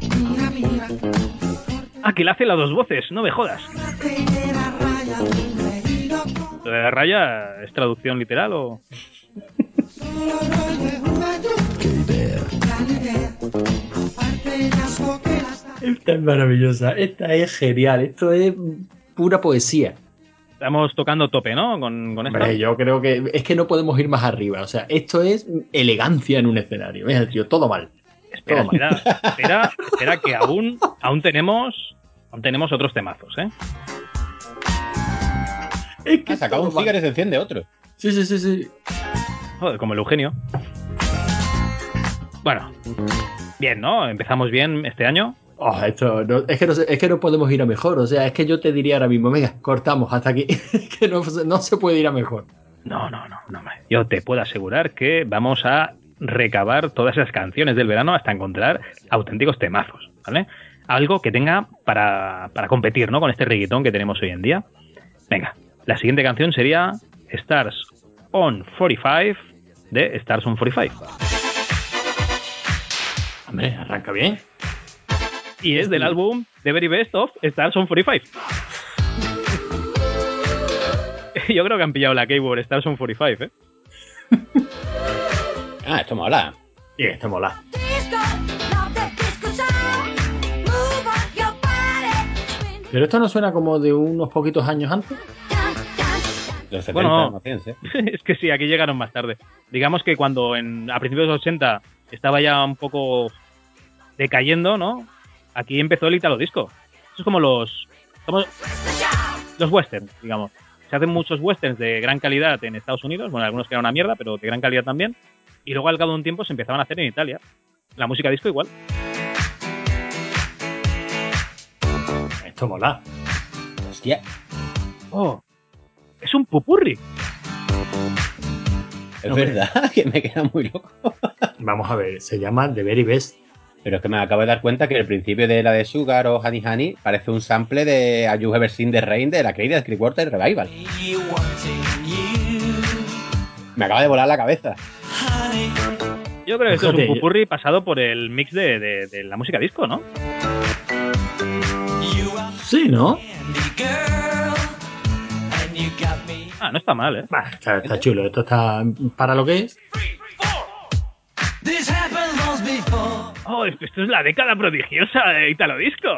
Ah, que le hace las dos voces, no me jodas. ¿Lo de la raya es traducción literal o...? ¿Qué idea? Esta es maravillosa, esta es genial, esto es pura poesía. Estamos tocando tope, ¿no? Con, con esto. Hombre, yo creo que es que no podemos ir más arriba. O sea, esto es elegancia en un escenario. Mira, tío, todo mal. Espera, todo mal. espera, espera, espera, que aún, aún tenemos... Aún tenemos otros temazos, ¿eh? Es que Ha sacado todo un cigarro y se enciende otro. Sí, sí, sí, sí. Joder, como el Eugenio. Bueno, bien, ¿no? Empezamos bien este año. Oh, esto no- es, que no, se- es que no podemos ir a mejor. O sea, es que yo te diría ahora mismo, venga, cortamos hasta aquí. Es que no, se- no se puede ir a mejor. No, no, no, no. Yo te puedo asegurar que vamos a recabar todas esas canciones del verano hasta encontrar auténticos temazos, ¿vale? Algo que tenga para, para competir, ¿no? Con este reggaetón que tenemos hoy en día. Venga, la siguiente canción sería Stars on 45 de Stars on 45. Hombre, arranca bien. Y es del álbum The Very Best of Stars on 45. Yo creo que han pillado la keyword Stars on 45, ¿eh? Ah, esto mola. Y esto mola. Pero esto no suena como de unos poquitos años antes. Los 70, Bueno. no es que sí, aquí llegaron más tarde. Digamos que cuando en, a principios de los 80 estaba ya un poco decayendo, ¿no? Aquí empezó el Italo Disco. Eso es como los. como los westerns, digamos. Se hacen muchos westerns de gran calidad en Estados Unidos, bueno, algunos que eran una mierda, pero de gran calidad también. Y luego al cabo de un tiempo se empezaban a hacer en Italia. La música disco igual. Esto mola. Hostia. Oh, es un pupurri. Es verdad que me queda muy loco. Vamos a ver, se llama The Very Best. Pero es que me acabo de dar cuenta que el principio de la de Sugar o Honey Honey parece un sample de A You Ever Seen the Rain de la querida Creepwater Revival. Me acaba de volar la cabeza. Yo creo que esto es un pupurri pasado por el mix de, de- de la música disco, ¿no? Sí, ¿no? Ah, no está mal, ¿eh? Bah, está, está chulo. Esto está para lo que es. Oh, esto es la década prodigiosa de Italo Disco.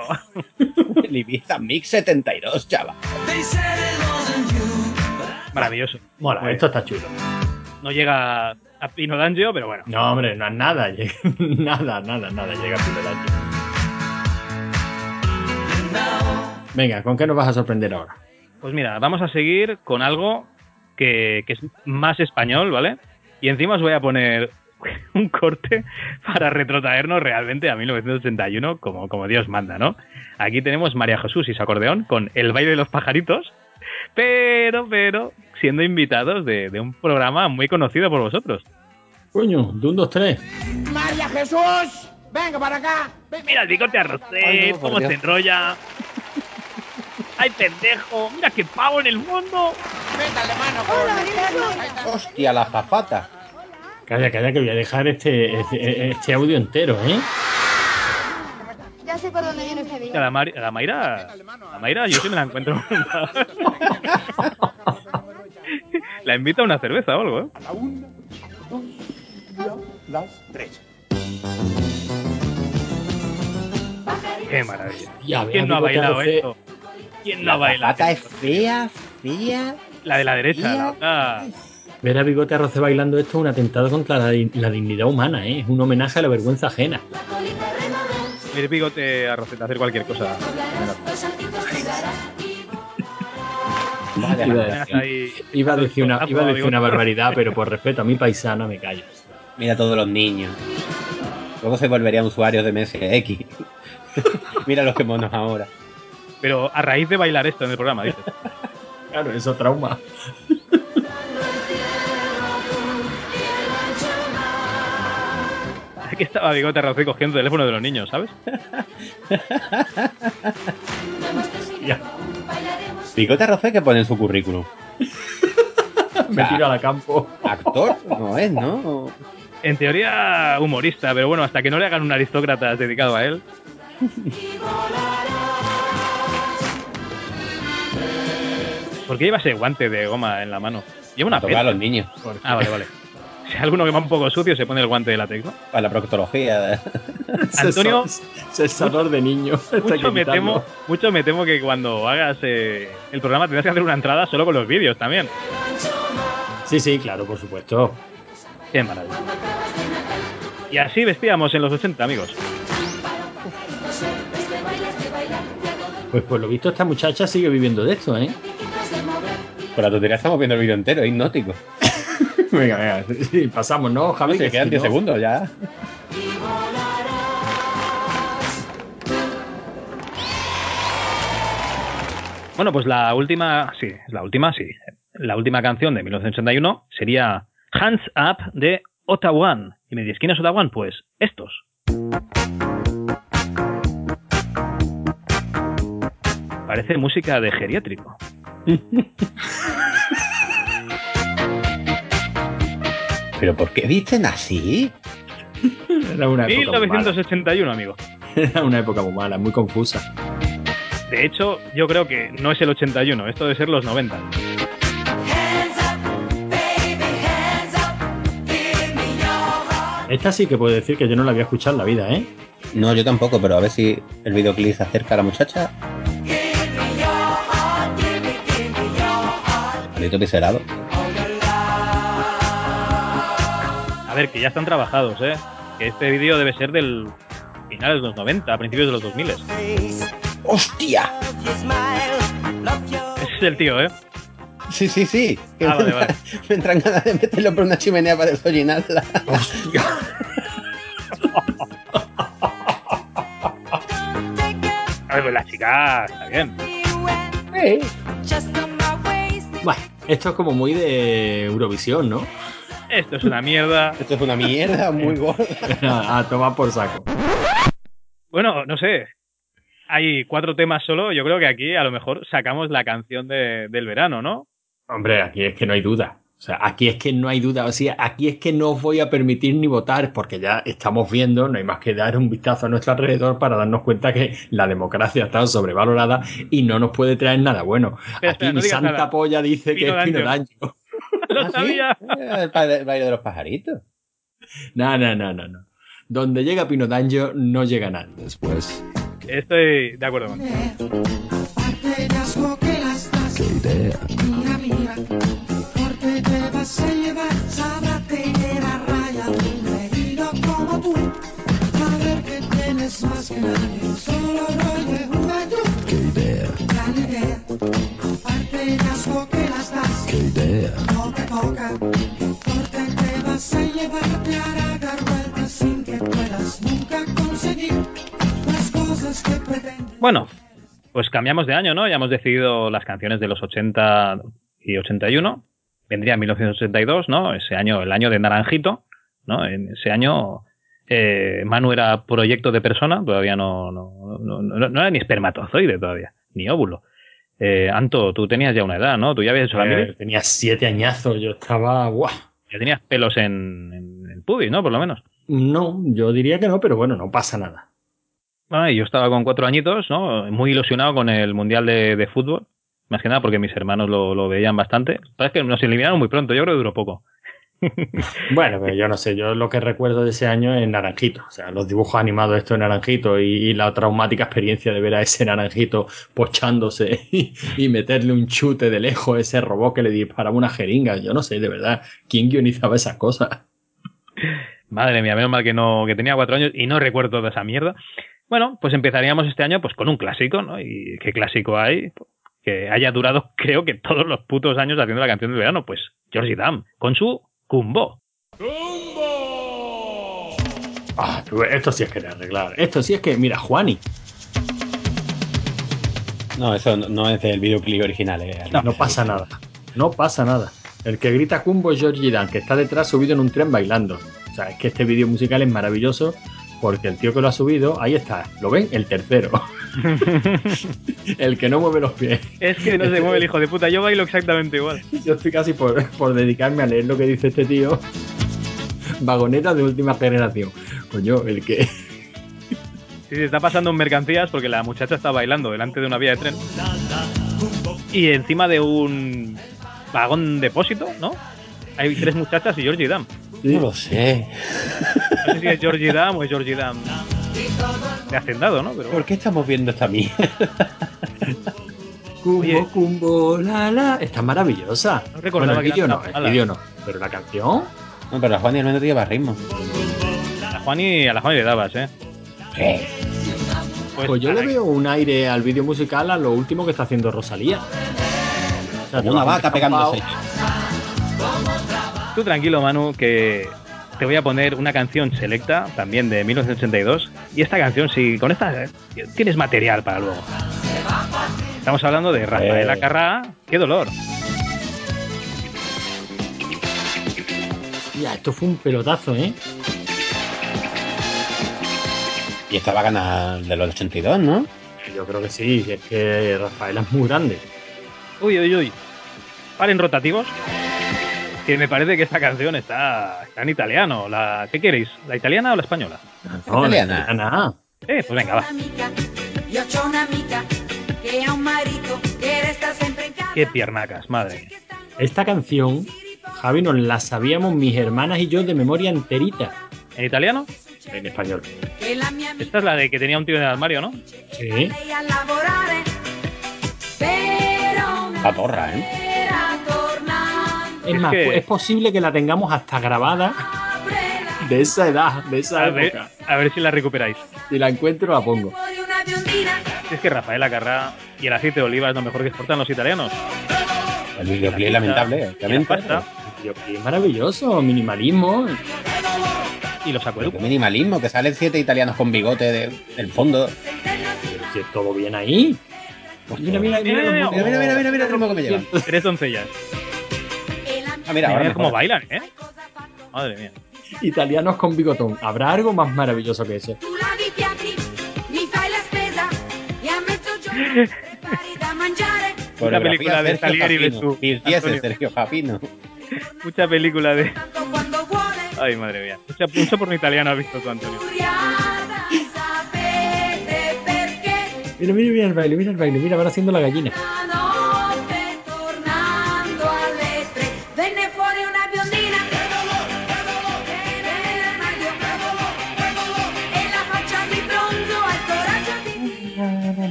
Ibiza Mix 72, chaval. Maravilloso. Mola, Muy esto está chulo. No llega a Pino D'Angelo, pero bueno. No, hombre, no es nada. nada, nada, nada. Llega primero año. Venga, ¿con qué nos vas a sorprender ahora? Pues mira, vamos a seguir con algo que, que es más español, ¿vale? Y encima os voy a poner un corte para retrotraernos realmente a 1981, como, como Dios manda, ¿no? Aquí tenemos María Jesús y su acordeón con El baile de los pajaritos, pero, pero, siendo invitados de, de un programa muy conocido por vosotros. Coño, de un, dos, tres. María Jesús, venga para acá. Mira el bigote a Rosé, Ay, no, cómo Dios. se enrolla. ¡Ay, pendejo! ¡Mira qué pavo en el mundo! Métale mano. Hostia, la zapata. Calla, calla, que voy a dejar este, este, este audio entero, ¿eh? Ya sé por dónde viene este A vídeo. la, a la Mayra, la Mayra yo sí me la encuentro. la invito a una cerveza o algo, ¿eh? La una, dos, las tres. Qué maravilla. Ya, ¿Quién no ha bailado esto? ¿Quién no La ha bailado? zapata es fea, fea. La de la derecha, la otra. Ver a Bigote Arroce bailando esto es un atentado contra la, di- la dignidad humana, ¿eh? Es un homenaje a la vergüenza ajena. El bigote a Rosetta hacer cualquier cosa. Iba a generación. Ahí- Iba a decir una, iba a decir una barbaridad, pero por respeto a mi paisana me callo. Mira todos los niños. Luego se volverían usuarios de MSX. Mira los que monos ahora. Pero a raíz de bailar esto en el programa, dices. Claro, eso trauma. Aquí estaba bigote Rosé cogiendo el teléfono de los niños, ¿sabes? Ya, Picote Rofé que pone en su currículum. me tiro a la campo. Actor, no es, ¿no? En teoría, humorista, pero bueno, hasta que no le hagan un aristócrata dedicado a él. ¿Por qué lleva ese guante de goma en la mano? Lleva una Tocar pena. a los niños. Ah, vale, vale. Si alguno que va un poco sucio se pone el guante de látex, ¿no? Para la proctología. Antonio, Cesador de hay mucho me, temo, mucho me temo que cuando hagas eh, el programa tendrás que hacer una entrada solo con los vídeos también. Sí, sí, claro, por supuesto. Qué maravilla. Y así vestíamos en los 80, amigos. Pues por lo visto esta muchacha sigue viviendo de esto, ¿eh? Por la tontería estamos viendo el vídeo entero, es hipnótico. Venga, venga. Sí, pasamos, ¿no, Javi? Se Que quedan si 10 no- segundos ya. Bueno, pues la última, sí, la última, sí. La última canción de 1981 sería Hands Up de Ottawa. Y me dices, ¿quién es Ottawa? Pues estos. Parece música de geriátrico. ¿Pero por qué dicen así? Era una época muy mala. 1981, amigo. Era una época muy mala, muy confusa. De hecho, yo creo que no es el 81, esto debe ser los 90. Esta sí que puedo decir que yo no la había escuchado en la vida, ¿eh? No, yo tampoco, pero a ver si el videoclip se acerca a la muchacha. Maldito piselado. A ver, que ya están trabajados, ¿eh? Que este vídeo debe ser del finales de los 90, a principios de los 2000. Ese ¡Hostia! es el tío, ¿eh? Sí, sí, sí. Que Ah, me, vale, vale. me entran ganas de meterlo por una chimenea para desollinarla. A ver, pues la chica está bien. Bueno, esto es como muy de Eurovisión, ¿no? Esto es una mierda. Esto es una mierda muy gorda. a, a tomar por saco. Bueno, no sé. Hay cuatro temas solo. Yo creo que aquí a lo mejor sacamos la canción de- del verano, ¿no? Hombre, aquí es que no hay duda. O sea, aquí es que no hay duda. O sea, aquí es que no os voy a permitir ni votar porque ya estamos viendo, no hay más que dar un vistazo a nuestro alrededor para darnos cuenta que la democracia está sobrevalorada y no nos puede traer nada bueno. Espera, Aquí espera, mi santa nada. polla dice Pino que es Pino Daño. Daño. ¡Lo ¿Ah, sí? sabía! Eh, El baile de los pajaritos. No, no, no, no, no. Donde llega Pino Daño no llega nadie. Después, Estoy de acuerdo contigo. Bueno, pues cambiamos de año, ¿no? Ya hemos decidido las canciones de los 80 y 81. Vendría 1982, ¿no? Ese año, el año de Naranjito, ¿no? En ese año eh, Manu era proyecto de persona, todavía no, no, no, no- no era ni espermatozoide todavía, ni óvulo. Eh, Anto, tú tenías ya una edad, ¿no? Tú ya habías hecho la Eh, tenía siete añazos, yo estaba. ¡Buah! ya tenías pelos en, en el pubis, ¿no? Por lo menos. No, yo diría que no, pero bueno, no pasa nada. Ah, y yo estaba con cuatro añitos, ¿no? Muy ilusionado con el Mundial de, de Fútbol. Más que nada porque mis hermanos lo, lo veían bastante. Pero es que nos eliminaron muy pronto, yo creo que duró poco. Bueno, pero yo no sé, yo lo que recuerdo de ese año es Naranjito. O sea, los dibujos animados esto en Naranjito y, y la traumática experiencia de ver a ese Naranjito pochándose y, y meterle un chute de lejos a ese robot que le disparaba una jeringa. Yo no sé, de verdad, ¿quién guionizaba esas cosas? Madre mía, menos mal que no, que tenía cuatro años y no recuerdo toda esa mierda. Bueno, pues empezaríamos este año pues con un clásico, ¿no? ¿Y qué clásico hay? Que haya durado, creo que todos los putos años haciendo la canción del verano, pues Georgie Dam, con su Cumbo. Ah, tú, esto sí es que arreglar. Esto sí es que, mira, Juani, No, eso no, no es del videoclip original. Eh. no, pasa nada. No pasa nada. El que grita Cumbo es Georgie Dan, que está detrás subido en un tren bailando. O sea, es que este vídeo musical es maravilloso porque el tío que lo ha subido, ahí está. ¿Lo ven? El tercero. el que no mueve los pies. Es que no se mueve el hijo de puta, yo bailo exactamente igual. Yo estoy casi por, por dedicarme a leer lo que dice este tío. Vagoneta de última generación. Coño, el que. Sí, se está pasando en mercancías porque la muchacha está bailando delante de una vía de tren. Y encima de un vagón depósito, ¿no? Hay tres muchachas y Georgie Dam. No lo sé. No sé si es Georgie Dam o es Georgie Dam de hacendado, ¿no? Pero ¿Por qué estamos viendo esta mierda? Cumbo, Oye. cumbo, la la. Está maravillosa. No recordaba bueno, el vídeo no, el vídeo no. Pero la canción. No, pero la Juan y al menos te lleva ritmo. a la Juani, a la Juani le dabas, ¿eh? Pues, yo a le veo un aire al vídeo musical a lo último que está haciendo Rosalía. O sea, Como una vaca descampado. pegándose. Tú tranquilo, Manu, que te voy a poner una canción selecta, también de 1982. Y esta canción, si con esta eh, tienes material para luego. Estamos hablando de Rafael Eh. ¡Qué dolor! Ya, esto fue un pelotazo, ¿eh? Y esta va a ganar de los 82, ¿no? Yo creo que sí, es que Rafael es muy grande. Uy, uy, uy. Paren rotativos. Que me parece que esta canción está, está en italiano. La, ¿Qué queréis? ¿La italiana o la española? No, la Italiana. italiana. Eh, pues venga, va. Qué piernacas, madre. Esta canción, Javi, nos la sabíamos mis hermanas y yo de memoria enterita. ¿En italiano? En español. Esta es la de que tenía un tío en el armario, ¿no? Sí. La torra, ¿eh? Es Es más, que- pues es posible que la tengamos hasta grabada de esa edad, de esa A ver, época. a ver si la recuperáis. Si la encuentro, la pongo. Es que Rafael Acarrá y el aceite de oliva es lo mejor que exportan los italianos. El videoclip es lamentable, Y la obviamente. pasta Es maravilloso, minimalismo. y los qué minimalismo, que salen siete italianos con bigote de- del fondo. Pero si es todo bien ahí. Mira, mira, mira, Mira, mira, Mira, mira, mira, mira, mira el ritmo que me llevan. Tres doncellas. Ah, mira, ahora Mira cómo bailan, ¿eh? Madre mía. Italianos con bigotón. ¿Habrá algo más maravilloso que eso? Mi e a mezzogiorno fai da mangiare. Una película de Sergio Salieri. Sergio Japino. Mucha película de. Ay, madre mía. Mucha, mucho por italiano has visto tú, Antonio. Mira, mira, mira el baile, mira el baile, mira, van haciendo la gallina.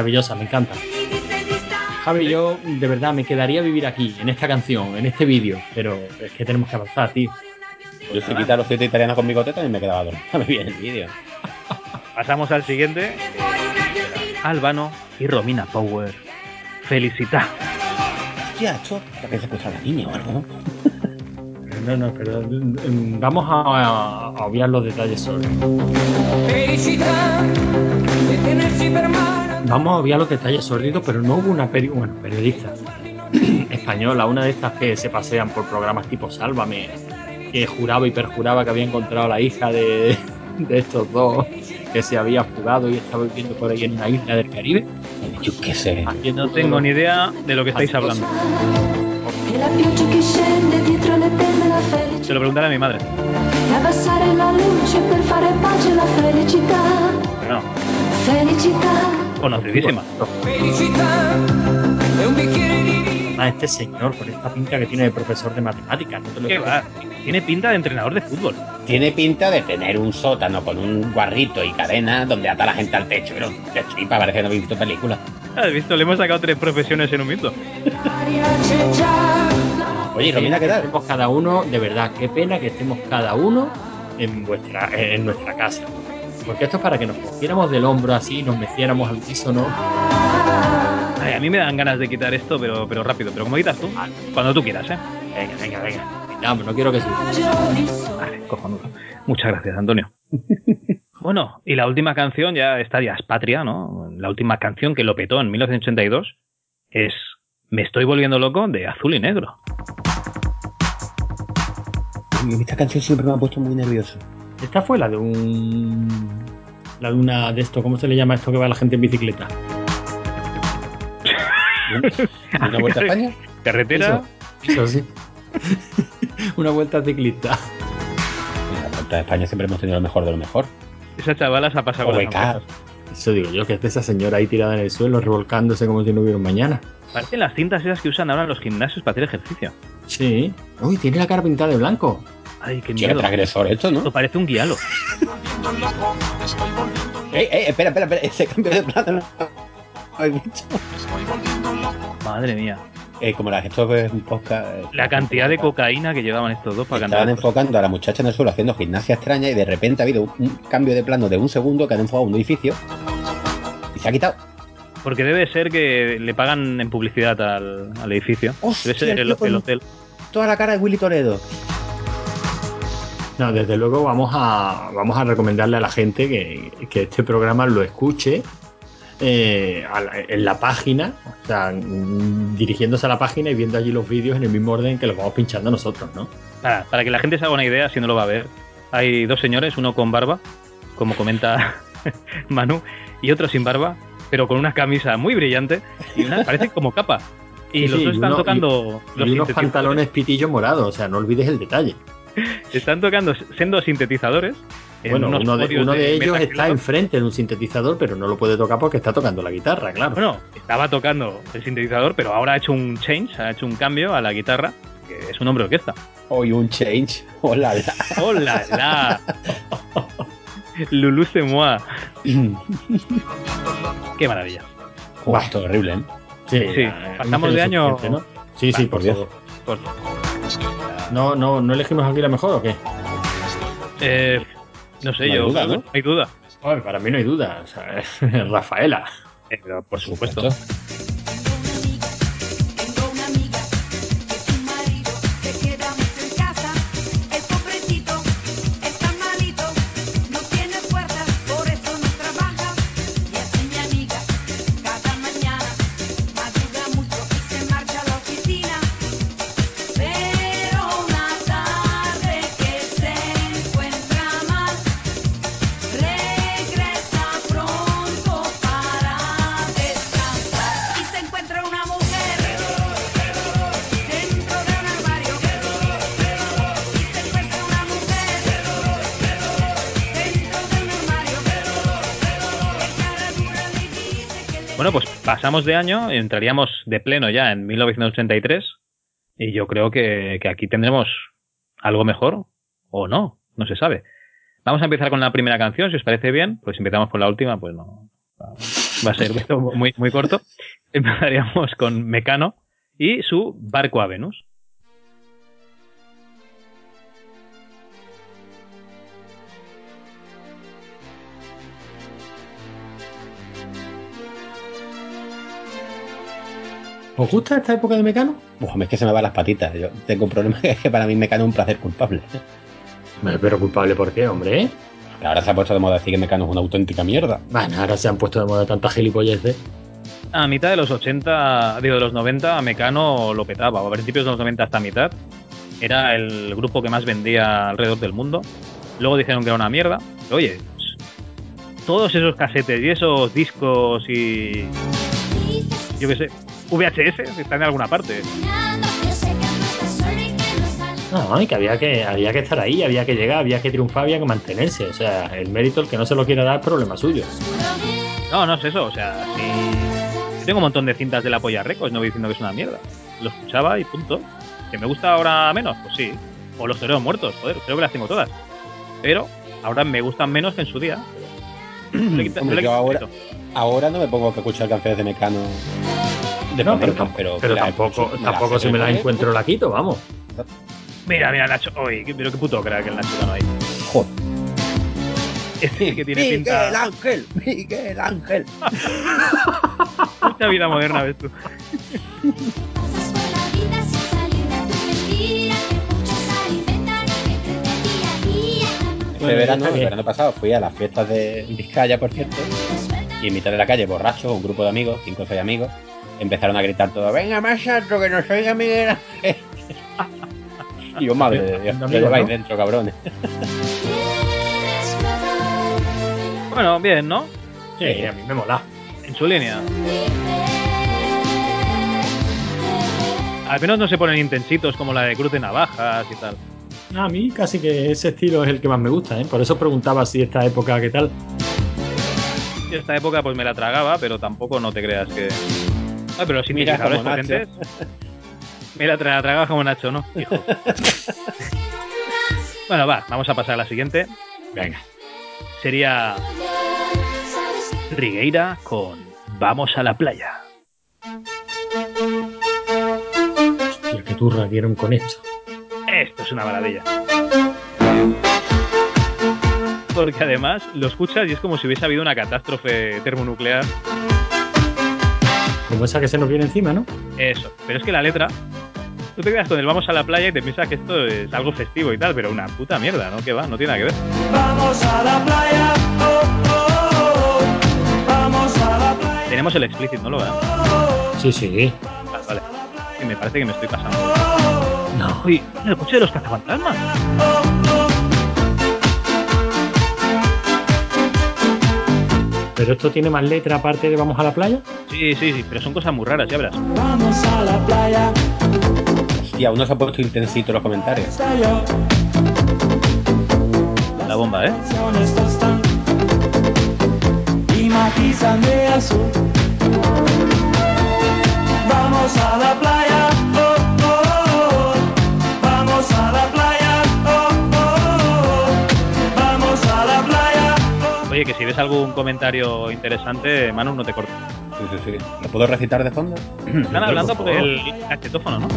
Maravillosa, me encanta. Javi, yo de verdad me quedaría vivir aquí, en esta canción, en este vídeo, pero es que tenemos que avanzar, tío. Yo si quita los siete italianos con bigote también me quedaba dormido. Me vi en el vídeo. Pasamos al siguiente. Albano y Romina Power. Felicita. Hostia, esto que se escucha la niña o algo, ¿no? No, pero mm, vamos a, a obviar los detalles sobre. Vamos a obviar los detalles sórdidos, pero no hubo una peri bueno, periodista española, una de estas que se pasean por programas tipo Sálvame, que juraba y perjuraba que había encontrado a la hija de, de estos dos que se había fugado y estaba viviendo por ahí en una isla del Caribe. Yo qué sé. Haciendo No tengo todo- ni idea de lo que estáis hablando. Se lo preguntaré a mi madre. No, Felicità. Conocidísima. a este señor con esta pinta que tiene de profesor de matemáticas. No te lo ¿Qué va? Tiene pinta de entrenador de fútbol. Tiene pinta de tener un sótano con un guarrito y cadena donde ata a la gente al techo. Pero qué chipa, parece que no he visto película. ¿Has visto? Le hemos sacado tres profesiones en un minuto. Oye, Romina, ¿qué que tal? estemos cada uno, de verdad, qué pena que estemos cada uno en, vuestra, en nuestra casa. Porque esto es para que nos cogiéramos del hombro así, nos metiéramos al piso, ¿no? Ay, a mí me dan ganas de quitar esto, pero, pero rápido. Pero como quitas tú, cuando tú quieras, ¿eh? Venga, venga, venga. No quiero que suba. Vale, cojonudo. Muchas gracias, Antonio. bueno, y la última canción, ya esta ya es patria, ¿no? La última canción que lo petó en 1982 es Me estoy volviendo loco de Azul y Negro. Esta canción siempre me ha puesto muy nervioso. Esta fue la de un. La de una de esto, ¿cómo se le llama esto que va la gente en bicicleta? ¿Una vuelta a España? Carretera. Eso, eso sí. una vuelta ciclista. En la vuelta a España siempre hemos tenido lo mejor de lo mejor. Esa chavala se ha pasado O con las. Eso digo yo, que es de esa señora ahí tirada en el suelo, revolcándose como si no hubiera un mañana. Parecen las cintas esas que usan ahora en los gimnasios para hacer ejercicio. Sí. Uy, tiene la cara pintada de blanco. Ay, qué Qué miedo. transgresor esto, ¿no? Esto parece un guialo. ¡Ey, ey! Espera, espera, espera. Ese cambio de plano no lo he visto. Madre mía. Eh, como la esto es un podcast. eh, La cantidad de cocaína que llevaban estos dos para Estaban cantar. enfocando a la muchacha en el suelo haciendo gimnasia extraña y de repente ha habido un, un cambio de plano de un segundo que han enfocado un edificio y se ha quitado. Porque debe ser que le pagan en publicidad al, al edificio. Hostia, debe ser el, con- el hotel. toda la cara de Willy Toledo. No, desde luego vamos a, vamos a recomendarle a la gente que, que este programa lo escuche eh, la- en la página, o sea, mm, dirigiéndose a la página y viendo allí los vídeos en el mismo orden que los vamos pinchando nosotros, ¿no? Para, para que la gente se haga una idea, si no lo va a ver, hay dos señores, uno con barba, como comenta Manu, y otro sin barba, pero con una camisa muy brillante y una parece como capa. Y Sí, los dos están uno- tocando y- los y unos pantalones pitillo morados, o sea, no olvides el detalle. Están tocando siendo sintetizadores. en Bueno, unos uno de, podios uno de ellos está enfrente de un sintetizador, pero no lo puede tocar porque está tocando la guitarra, claro. Bueno, estaba tocando el sintetizador, pero ahora ha hecho un change, ha hecho un cambio a la guitarra, que es un hombre orquesta. Hoy un change. Hola, la. ¡Hola, la! Lulu c'est moi. Qué maravilla. Esto es horrible, ¿eh? Sí, Sí, ya, pasamos de año. Sí, sí, Vale, por Dios. Por- No, no, no elegimos aquí la mejor o qué? Eh, no sé, No yo duda, ¿no? no hay duda. Para mí no hay duda. O sea, Rafaela. Eh, por supuesto. Pasamos de año, entraríamos de pleno ya en 1983 y yo creo que, que aquí tendremos algo mejor o no, no se sabe. Vamos a empezar con la primera canción, si os parece bien, pues si empezamos por la última, pues no. Va a ser muy, muy corto. Empezaríamos con Mecano y su barco a Venus. ¿Os gusta esta época de Mecano? Uf, es que se me van las patitas. Yo tengo un problema que es que para mí Mecano es un placer culpable. Pero culpable, ¿por qué, hombre? Que ahora se ha puesto de moda decir que Mecano es una auténtica mierda. Bueno, ahora se han puesto de moda tantas gilipolleces. A mitad de los 80, digo, de los 90, Mecano lo petaba. A principios de los 90 hasta mitad. Era el grupo que más vendía alrededor del mundo. Luego dijeron que era una mierda. Pero, Oye, pues, todos esos casetes y esos discos y. Yo qué sé, VHS están en alguna parte. No, y que había que había que estar ahí, había que llegar, había que triunfar, había que mantenerse. O sea, el mérito, el que no se lo quiera dar, es problema suyo. No, no es eso. O sea, si. Yo tengo un montón de cintas de la Polla Records, no voy diciendo que es una mierda. Lo escuchaba y punto. ¿Que me gusta ahora menos? Pues sí. O los toreros muertos, joder, creo que las tengo todas. Pero ahora me gustan menos que en su día. Hombre, yo ahora, ahora no me pongo a escuchar canciones de Mecano de No, pero, la tampoco, la tampoco si me memoria. encuentro la quito, vamos. Mira, mira, Nacho. Qué- pero qué puto crack el Nacho Cano ahí. Joder. Este que tiene Miguel pinta. Ángel, Miguel Ángel. Mucha vida moderna, ves tú. Este verano, el verano pasado fui a las fiestas de Vizcaya, por cierto, y en mitad de la calle, borracho, un grupo de amigos, cinco o seis amigos, empezaron a gritar todo, venga más alto que nos oiga Miguel y yo, madre de Dios, ¿qué lleváis ¿no? dentro, cabrones? Bueno, bien, ¿no? Sí, a mí me mola. En su línea. Al menos no se ponen intensitos como la de Cruz de Navajas y tal. A mí casi que ese estilo es el que más me gusta, ¿eh? Por eso preguntaba si esta época, ¿qué tal? Esta época pues me la tragaba, pero tampoco no te creas que. Ah, pero los Mira, como Nacho. la tra- tragaba como Nacho, ¿no? Hijo. bueno, va, vamos a pasar a la siguiente. Venga. Sería. Rigueira con Vamos a la playa. Hostia, qué turra dieron con esto. Esto es una maravilla. Porque además lo escuchas y es como si hubiese habido una catástrofe termonuclear. Como esa que se nos viene encima, ¿no? Eso. Pero es que la letra tú te quedas con el vamos a la playa y te piensas que esto es algo festivo y tal, pero una puta mierda, ¿no? Que va, no tiene nada que ver. Vamos a la playa, oh, oh, oh. Vamos a la playa. Tenemos el explicit, ¿no lo veo? Sí, sí. Vale, vale. Sí, me parece que me estoy pasando. No. Uy, el coche de los cazafantasmas. Pero esto tiene más letra aparte de vamos a la playa. Sí, sí, sí, pero son cosas muy raras, ya verás. Vamos a la playa. Hostia, uno se ha puesto intensito en los comentarios. La bomba, ¿eh? Y matizan de azul. Vamos a la playa, Oye, que si ves algún comentario interesante, Manu, no te cortes. Sí, sí, sí. ¿Lo puedo recitar de fondo? Están hablando por el cachetófono, ¿no?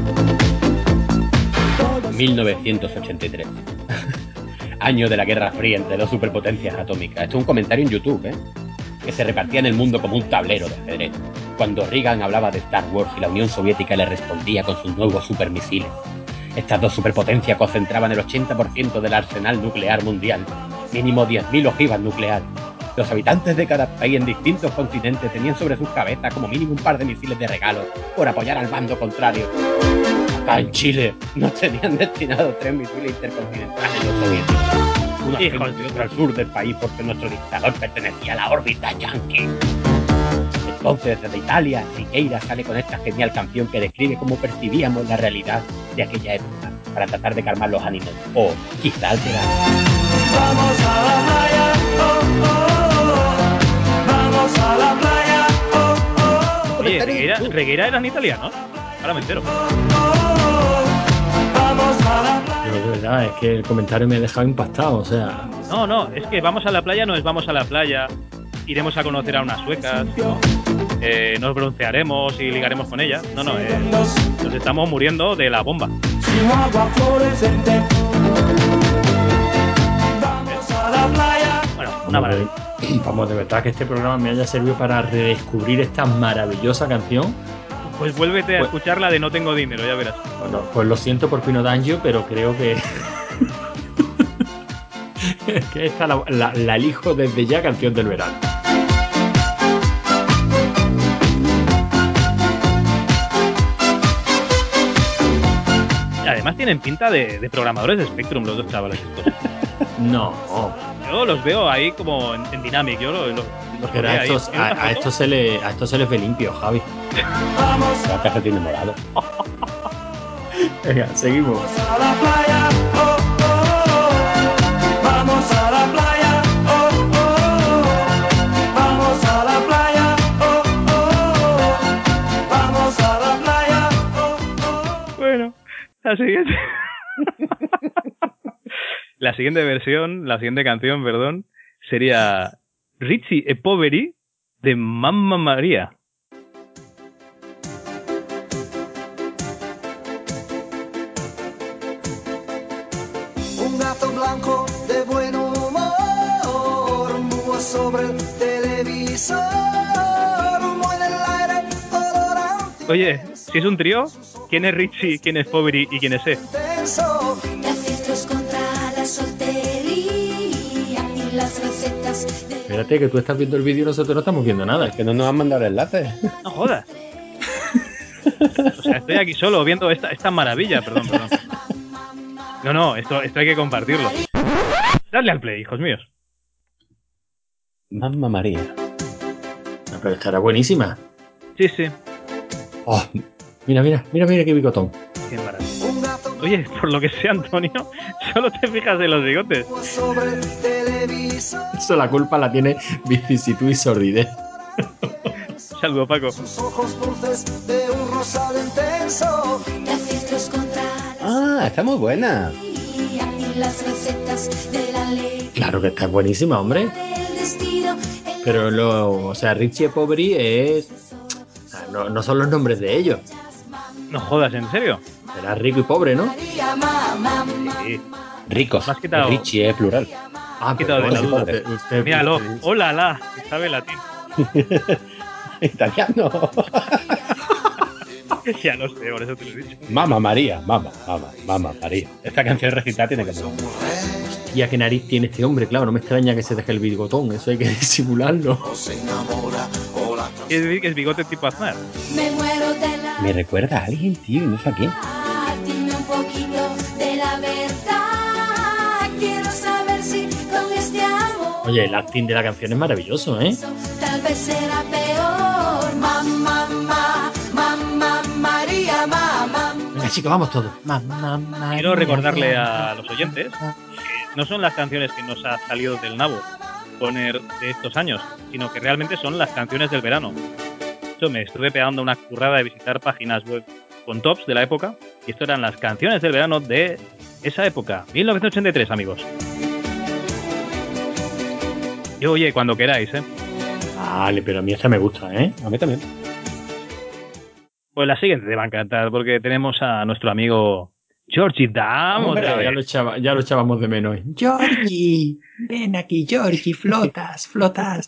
1983. Año de la Guerra Fría entre dos superpotencias atómicas. Esto es un comentario en YouTube, ¿eh? Que se repartía en el mundo como un tablero de ajedrez. Cuando Reagan hablaba de Star Wars y la Unión Soviética le respondía con sus nuevos supermisiles. Estas dos superpotencias concentraban el 80% del arsenal nuclear mundial, mínimo 10.000 ojivas nucleares. Los habitantes de cada país en distintos continentes tenían sobre sus cabezas como mínimo un par de misiles de regalo por apoyar al bando contrario. Acá en Chile nos tenían destinados tres misiles intercontinentales los soviéticos. Uno al Hijos centro y otro al sur del país porque nuestro dictador pertenecía a la órbita yankee. Entonces, desde Italia, Siqueira sale con esta genial canción que describe cómo percibíamos la realidad de aquella época para tratar de calmar los ánimos o quizá alterar. Vamos a la playa, oh, oh, oh. Vamos a la playa, oh, oh, Oye, Regueira, Regueira eran italianos. Ahora me entero. Vamos a la playa. Pero de verdad, es que el comentario me ha dejado impactado. O sea, No, no, es que vamos a la playa no es vamos a la playa, iremos a conocer a unas suecas, ¿no? Eh, nos broncearemos y ligaremos con ellas. No, no, eh, nos estamos muriendo de la bomba. Bueno, una maravilla. vamos, de verdad que este programa me haya servido para redescubrir esta maravillosa canción. Pues vuélvete a Pues- escuchar la de No tengo dinero, ya verás. Bueno, pues lo siento por Pino D'Angio, pero creo que. que esta la, la- la elijo desde ya canción del verano. Además tienen pinta de, de programadores de Spectrum los dos chavales estos. No, Yo los veo ahí como en, en Dynamic, yo lo- lo- los pero a ahí. estos, ¿Tienes a, a estos se le, a estos se les ve limpio, Javi. La caja tiene morado. Venga, seguimos. a la playa, la siguiente. la siguiente versión, la siguiente canción, perdón, sería Richie e Poveri de Mamma María. Un gato blanco de buen humor, múa sobre el televisor, humo en el aire, olor a Oye, si es un trío, ¿quién es Richie, quién es Poveri y quién es E? Espérate, que tú estás viendo el vídeo y nosotros no estamos viendo nada. Que no nos han mandado el enlace. No jodas. O sea, estoy aquí solo viendo esta, esta maravilla, perdón, perdón. No, no, esto, esto hay que compartirlo. Dadle al play, hijos míos. Mamma María. Ah, Pero estará buenísima. Sí, sí. Oh, mira, mira, mira, mira qué bigotón. Qué maravilla. Oye, por lo que sea, Antonio, solo te fijas en los bigotes. sobre el televisor. Eso la culpa la tiene vicisitud y sordidez. Saludo, Paco. Ah, está muy buena. Claro que está buenísima, hombre. Pero lo, o sea, Richie Poveri es. o sea, no, no son los nombres de ellos. No jodas, ¿en serio? Era rico y pobre, ¿no? Sí. Ricos. Has quitado- Richie es plural. Ah, quitado de la duda. usted- usted- Míralo. usted- Hola, la. Sabe latín. Italiano. ya lo sé, por eso te lo he dicho. Mama María, mama, mama, mama María. Esta canción recitada tiene que ser. Hostia, qué nariz tiene este hombre, claro, no me extraña que se deje el bigotón, eso hay que disimularlo. Quiere decir que es bigote tipo Aznar. Me muero de la Me recuerda a alguien, tío, y no sé a quién. Dime un poquito de la verdad. Quiero saber si con este amor Oye, el acting de la canción es maravilloso, ¿eh? tal vez será peor. Mamá, mamá, mamá, María, mamá. Venga, chicos, vamos todos. Mamá, mamá. Quiero recordarle a los oyentes que no son las canciones que nos ha salido del nabo poner de estos años, sino que realmente son las canciones del verano. Yo me estuve pegando una currada de visitar páginas web con tops de la época y esto eran las canciones del verano de esa época, 1983, amigos. Y oye, cuando queráis, ¿eh? Vale, pero a mí esta me gusta, ¿eh? A mí también. Pues la siguiente te va a encantar porque tenemos a nuestro amigo Georgie Dam. Hombre, otra vez. ya, lo echaba- ya lo echábamos de menos. Georgie, ven aquí, Georgie, flotas, flotas.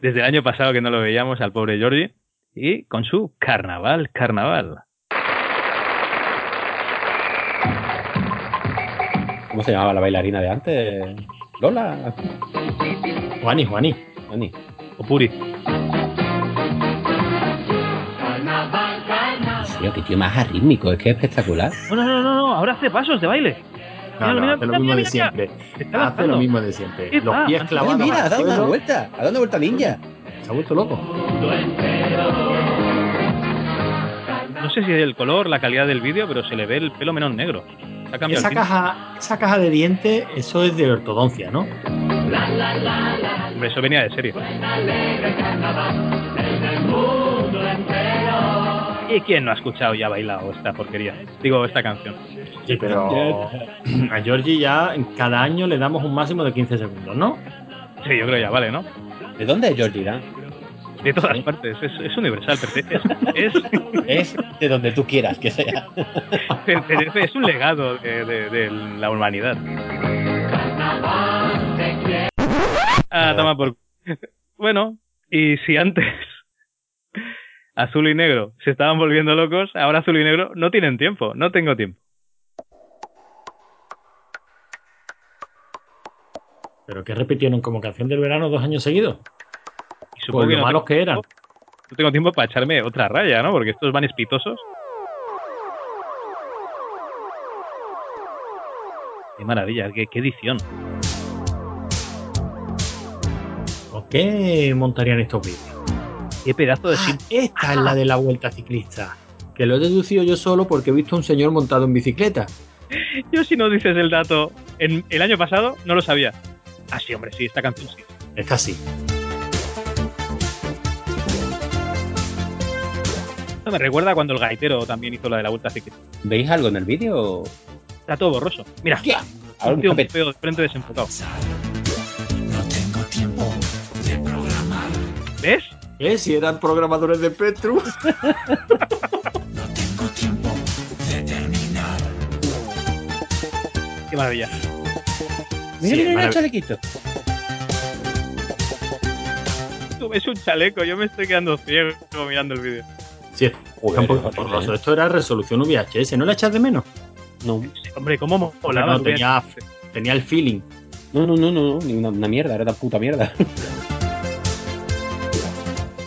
Desde el año pasado que no lo veíamos al pobre Georgie. Y con su carnaval, carnaval. ¿Cómo se llamaba la bailarina de antes? Lola. Juani, Juani. Juani. O Puri. Tío, qué tío más arrítmico, es que es espectacular. No, no, no, no, no, ahora hace pasos de baile. No, no, Mira, hace lo mismo mira, de siempre. Hace lo mismo de siempre. ¿Qué Los pies clavados. Mira, ha dado una vuelta. Ha dado una vuelta ninja. Se ha vuelto loco. No sé si es el color, la calidad del vídeo, pero se le ve el pelo menos negro. Esa caja, esa caja de dientes, eso es de ortodoncia, ¿no? Hombre, eso venía de serie. ¿Y quién no ha escuchado y ha bailado esta porquería? Digo, esta canción. Sí, pero a Georgie ya en cada año le damos un máximo de 15 segundos, ¿no? Sí, yo creo ya vale, ¿no? ¿De dónde es Georgie Dan? De todas partes, es, es universal, pertenece. Es, Es de donde tú quieras que sea. es un legado de, de- de la humanidad. Ah, toma por. Bueno, y si antes azul y negro se estaban volviendo locos, ahora azul y negro no tienen tiempo, no tengo tiempo. Pero que repitieron como canción del verano dos años seguidos. Y supongo Por que lo no malos que eran. No tengo tiempo para echarme otra raya, ¿no? Porque estos van espitosos. Qué maravilla, qué, qué edición. ¿Por qué montarían estos vídeos? Qué pedazo de Ah, sim- esta es la de la vuelta ciclista. Que lo he deducido yo solo porque he visto a un señor montado en bicicleta. Yo si no dices el dato en el año pasado, no lo sabía. Ah, sí, hombre, sí, esta canción sí. Esta sí. Esto me recuerda cuando el gaitero también hizo la de la vuelta ciclista. ¿Veis algo en el vídeo? Está todo borroso. Mira, Ahora un un tío feo de frente desenfocado. ¿Ves? ¿Eh? Si eran programadores de Petru. Qué maravilla. Mira, Sí, mira, mira el chalequito. Tú ves un chaleco, yo me estoy quedando ciego mirando el vídeo. Sí, poco borroso. Esto era resolución VHS, ¿no la echas de menos? No, Hombre, ¿cómo molaba? no, tenía, tenía el feeling. no, no, no, no, ni una, una mierda, era una puta mierda.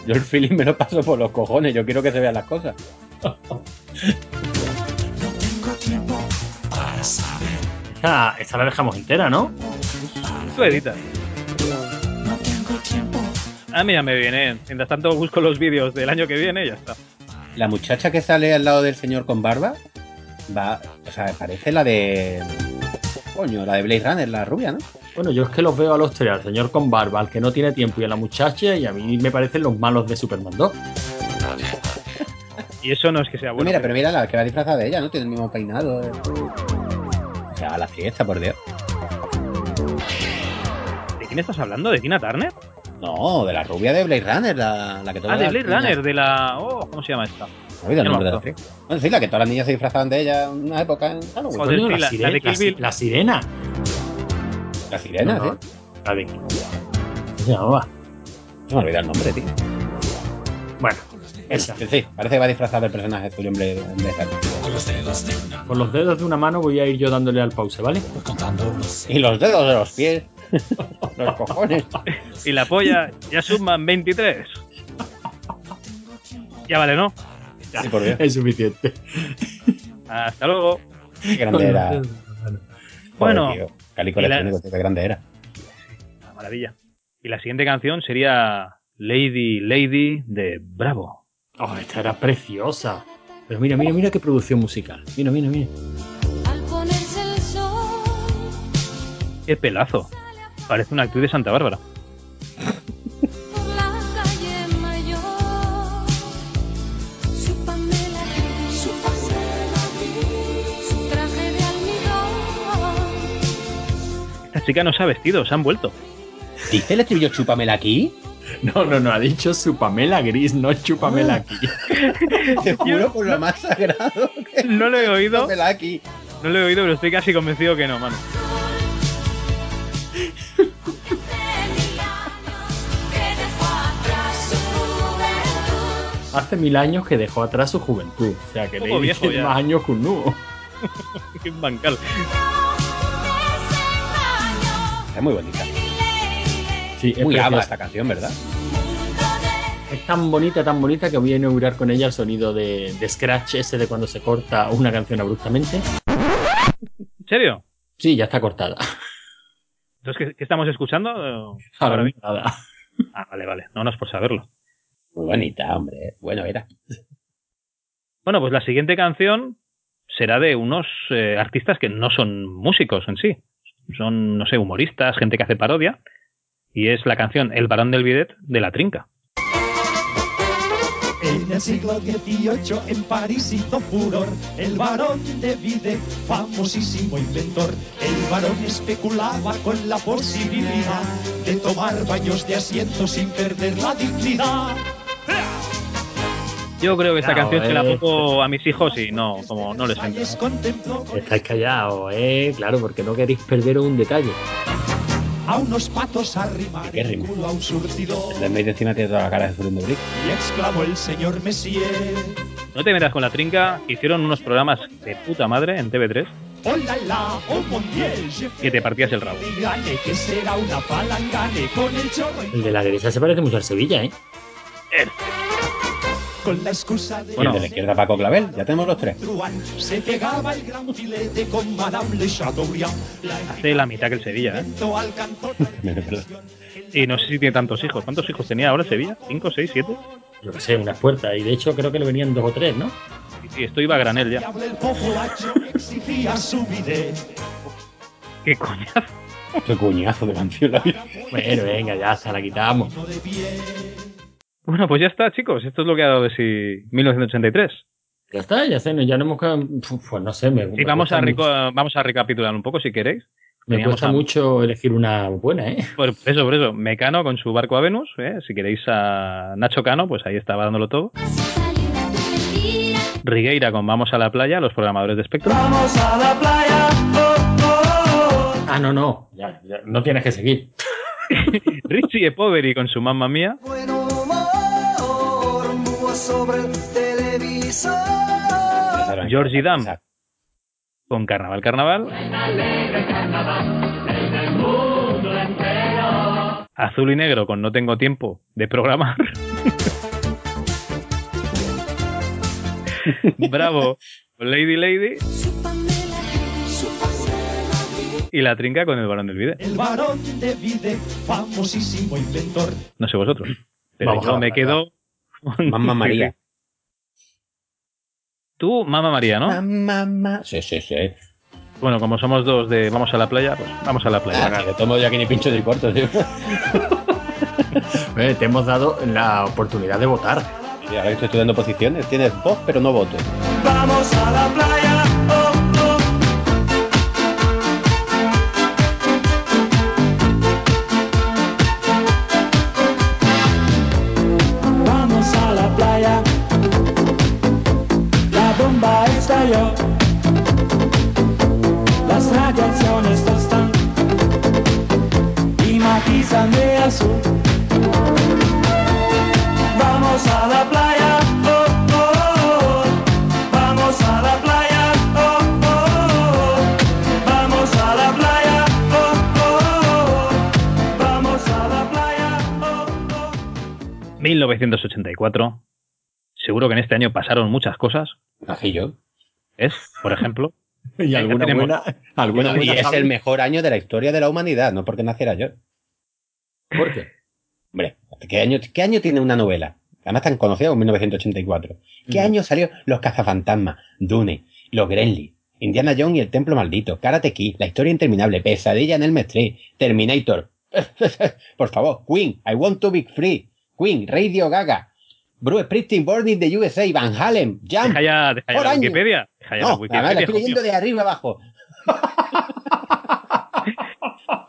Yo el feeling me lo paso por los cojones, yo quiero que se vean las cosas. Esta, esta la dejamos entera, ¿no? Tú editas. Ah, mira, me viene. Mientras tanto busco los vídeos del año que viene y ya está. La muchacha que sale al lado del señor con barba va, o sea, parece la de. Coño, la de Blade Runner, la rubia, ¿no? Bueno, yo es que los veo a los tres, al señor con barba, al que no tiene tiempo y a la muchacha, y a mí me parecen los malos de Superman 2. Y eso no es que sea bueno. mira, pero mira la que va disfrazada de ella, ¿no? Tiene el mismo peinado. eh. O sea, la fiesta, por Dios. ¿De quién estás hablando? ¿De Tina Turner? No, de la rubia de Blade Runner, la, la que todas Ah, de Blade Runner, de la. Oh, ¿cómo se llama esta? Me olvido el nombre de la actriz. Bueno, sí, la que todas las niñas se disfrazaban de ella en una época en Halloween. Joder, sí, la, la- sire- la de Kill la si- Bill. la sirena. La sirena, No, no. sí. La de- ¿Cómo se llamaba? Se me olvidado el nombre, tío. Bueno, Esa. Sí, parece que va disfrazado el personaje tuyo en vez en vez de- Con los dedos de una mano voy a ir yo dándole al pause, ¿vale? Y los dedos de los pies. los cojones. Y la polla ya suman 23. Ya vale, ¿no? Sí, por Dios. Es suficiente. Hasta luego. Qué grande era. Bueno, Joder, tío. Calico la- electrónico, tío, qué grande era. Ah, Maravilla. Y la siguiente canción sería Lady Lady de Bravo. Oh, esta era preciosa. Pero mira, mira, mira qué producción musical. Mira, mira, mira. Al ponerse el sol, Qué pelazo. Parece una actriz de Santa Bárbara. chica no se ha vestido, se han vuelto. ¿Dice el estribillo chúpamela aquí? No, no, no, ha dicho su Pamela gris, no chúpamela aquí. Te juro por lo más sagrado. que- No lo he oído. Aquí. No lo he oído, pero estoy casi convencido que no, mano. Hace mil años que dejó atrás su juventud. O sea, que Lady tiene más años que un nudo. Qué bancal. Es muy bonita. Sí, es Muy ama esta canción, ¿verdad? Es tan bonita, tan bonita que voy a inaugurar con ella el sonido de, de scratch ese de cuando se corta una canción abruptamente. ¿En serio? Sí, ya está cortada. Entonces, ¿qué, qué estamos escuchando? Ahora mismo. nada. Ah, vale, vale. No, no es por saberlo. Muy bonita, hombre. Bueno, era. Bueno, pues la siguiente canción será de unos eh, artistas que no son músicos en sí. Son, no sé, humoristas, gente que hace parodia. Y es la canción El varón del bidet de La Trinca. En el siglo XVIII en París hizo furor el varón de Vide, famosísimo inventor. El varón especulaba con la posibilidad de tomar baños de asiento sin perder la dignidad. Yo creo que esta Claro, canción se la eh. pongo a mis hijos y no, como no les con Estáis callados, ¿eh? Claro, porque no queréis perderos un detalle. a unos patos arrimar ¿Qué el rima? culo a un surtidor. El de Made encima tiene toda la cara de Fernando Brick. Y exclamó el señor Messier. No te metas con La Trinca. Hicieron unos programas de puta madre en TV3 Hola, la, oh mon Dieu, je que te partías el rabo. fais gane, que será una palangane con el chorro en- El de la derecha se parece mucho al Sevilla, ¿eh? Con la excusa de el Bueno. de la izquierda, Paco Clavel. Ya tenemos los tres. Truán se pegaba el gran filete con Madame Le Chateaubriand. La Hace la mitad que el Sevilla, ¿eh? Y no sé si tiene tantos hijos. ¿Cuántos hijos tenía ahora el Sevilla? ¿Cinco, seis, siete? Yo qué sé, unas puertas. Y de hecho creo que le venían dos o tres, ¿no? Sí, sí, esto iba a granel ya. ¿Qué coñazo? Qué cuñazo de canción la vida. Bueno, venga, ya se la quitamos. Bueno, pues ya está, chicos. Esto es lo que ha dado de sí 1983. Ya está, ya sé, no- ya no hemos... Pues no sé, me, vamos a, vamos a recapitular un poco si queréis. Me Teníamos cuesta a- mucho elegir una buena, ¿eh? Por eso, por eso. Mecano con su barco a Venus. ¿eh? Si queréis a Nacho Cano, pues ahí estaba dándolo todo. Rigueira con Vamos a la playa, los programadores de Spectrum. Vamos a la playa. Oh, oh, oh. Ah, no, no, ya, ya, no tienes que seguir. Richie e Poveri con su mamma mía. Buen humor, búho sobre el televisor. Georgie Dam con Carnaval Carnaval. Azul y negro con No tengo tiempo de programar. Bravo con Lady Lady. Y la trinca con el varón del vídeo. El varón de Vide, famosísimo inventor. No sé vosotros. Pero Vamos yo me quedo. Mamma María. Tú, Mamma María, ¿no? Mamá. Sí, sí, sí. Bueno, como somos dos de vamos a la playa, pues vamos a la playa. Ah, de tomo yo aquí ni pincho ni corto, tío. Eh, te hemos dado la oportunidad de votar. Sí, ahora que estoy estudiando posiciones, tienes voz, pero no voto. Vamos a la playa. Vamos a la playa, oh, oh. vamos a la playa, oh, vamos a la playa, vamos a la playa, 1984. Seguro que en este año pasaron muchas cosas. Ajillo. ¿Es? Por ejemplo. y alguna, es el mejor año de la historia de la humanidad, no porque naciera yo. ¿Por qué? Hombre, ¿qué año, qué año tiene una novela? Además tan conocida como 1984. ¿Qué año salió Los cazafantasmas, Dune, Los Gremlins, Indiana Jones y el Templo Maldito, Karate Kid, La Historia Interminable, Pesadilla en el Street, Terminator? Por favor, Queen, I Want to Be Free, Queen, Radio Gaga, Bruce Springsteen, Born in the USA, Van Halen, Jump. Deja ya, deja ya Por la año. Wikipedia. Deja ya la No, Wikipedia. además la estoy hijo leyendo de arriba abajo.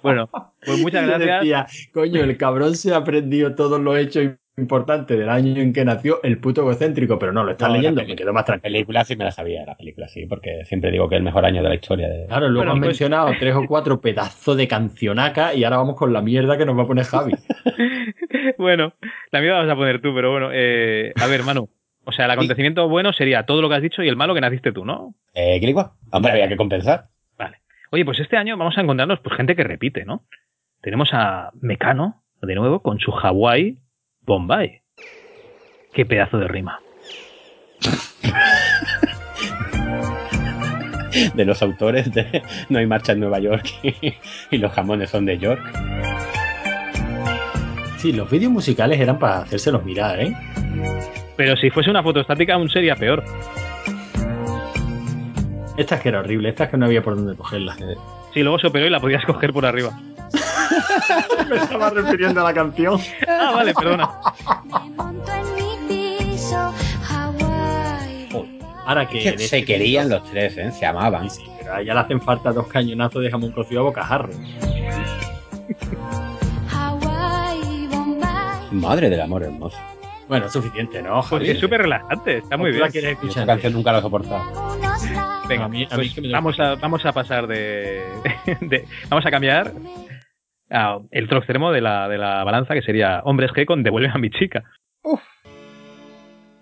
Bueno, pues muchas gracias. decía, coño, el cabrón se ha aprendido todos los hechos importantes del año en que nació el puto egocéntrico, pero no, lo estás No, la leyendo, me quedo más La tranquilo. película sí me la sabía, la película sí, porque siempre digo que es el mejor año de la historia. De... Claro, luego Bueno, has pues- mencionado tres o cuatro pedazos de cancionaca y ahora vamos con la mierda que nos va a poner Javi. Bueno, la mía la vas a poner tú, pero bueno. eh, a ver, Manu. O sea, el acontecimiento bueno sería todo lo que has dicho y el malo que naciste tú, ¿no? Eh, Quilicua. Hombre, había que compensar. Oye, pues este año vamos a encontrarnos pues, gente que repite, ¿no? Tenemos a Mecano, de nuevo, con su Hawaii Bombay. Qué pedazo de rima. de los autores de No hay marcha en Nueva York y, y los jamones son de York. Sí, los vídeos musicales eran para hacérselos mirar, ¿eh? Pero si fuese una foto estática, aún sería peor. Esta es que era horrible, esta es que no había por dónde cogerla. Si luego se operó y la podías coger por arriba. Me estaba refiriendo a la canción. Ah, vale, perdona. Me monto en mi piso, Hawái. Ahora que... Que se este querían los tres, ¿eh? Se amaban. Sí, sí, pero a ella le hacen falta dos cañonazos de jamón cocido a bocajarro. Madre del amor hermoso. Bueno, es suficiente, ¿no, Pues es súper relajante, está muy ¿Tú bien. esta canción nunca la he soportado. Venga, A mí- a mí pues vamos, a, vamos a pasar de, de- Vamos a cambiar a el otro extremo de la, de la balanza, que sería Hombres G con Devuelve a mi chica.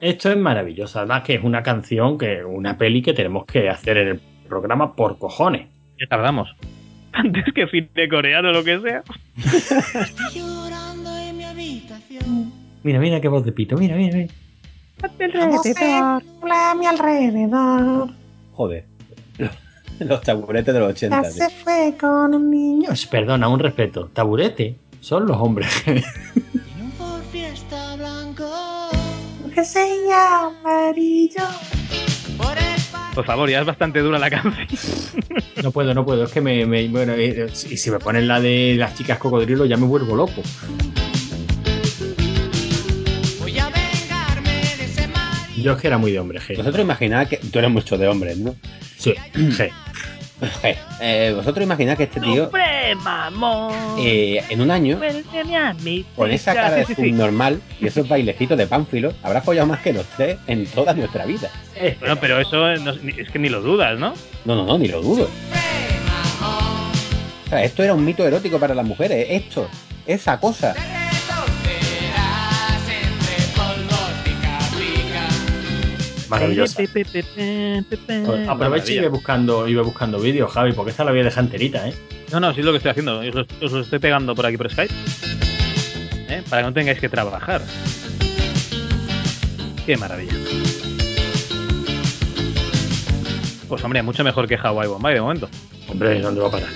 Esto es maravilloso, además que es una canción, que una peli que tenemos que hacer en el programa por cojones. Ya tardamos. Antes que fin de coreano o lo que sea. Mira, mira qué voz de pito, mira, mira, mira. Alrededor, a mi alrededor. Joder. Los taburetes de los 80. Ya se fue con un niño. Perdona, un respeto. Taburete son los hombres. Un Ford Fiesta blanco. Que se llama amarillo. Por el Por favor, ya es bastante dura la canción. no puedo, no puedo. Es que me. me- bueno, eh, eh, y si me ponen la de las chicas cocodrilo, ya me vuelvo loco. Yo es que era muy de hombre, G. Vosotros imaginad que. Tú eres mucho de hombres, ¿no? Sí, G. Eh, eh, Vosotros imaginad que este tío. ¡Hombre, mamón! eh, en un año, con esa cara de subnormal y esos bailecitos de pánfilo, habrá follado más que los tres en toda nuestra vida. Bueno, pero eso no- es que ni lo dudas, ¿no? No, no, no, ni lo dudo. O sea, esto era un mito erótico para las mujeres. Esto, esa cosa. Maravillosa. Pe, pe, pe, pe, pe, pe. Aprovecha y ve buscando, y ve buscando vídeos, Javi, porque esta la voy a dejar enterita, ¿eh? No, no, sí es lo que estoy haciendo. Os, lo- os lo estoy pegando por aquí por Skype. ¿Eh? Para que no tengáis que trabajar. Qué maravilla. Pues hombre, mucho mejor que Hawaii Bombay de momento. Hombre, ¿dónde va a parar?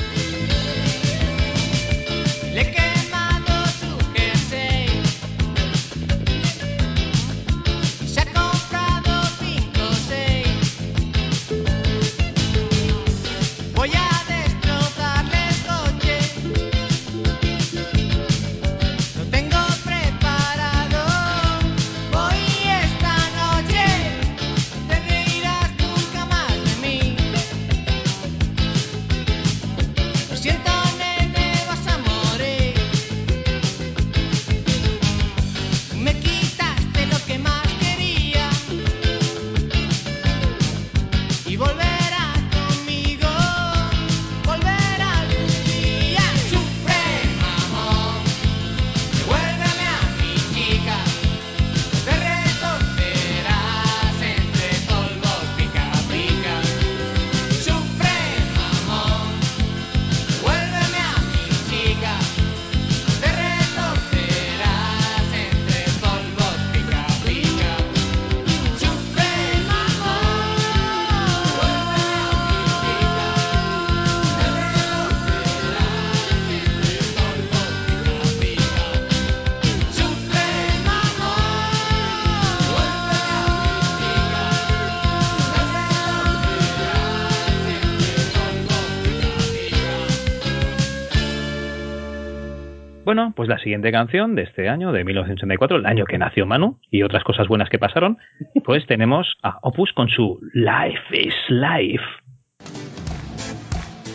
Bueno, pues la siguiente canción de este año, de 1984, el año que nació Manu, y otras cosas buenas que pasaron, pues tenemos a Opus con su Life is Life.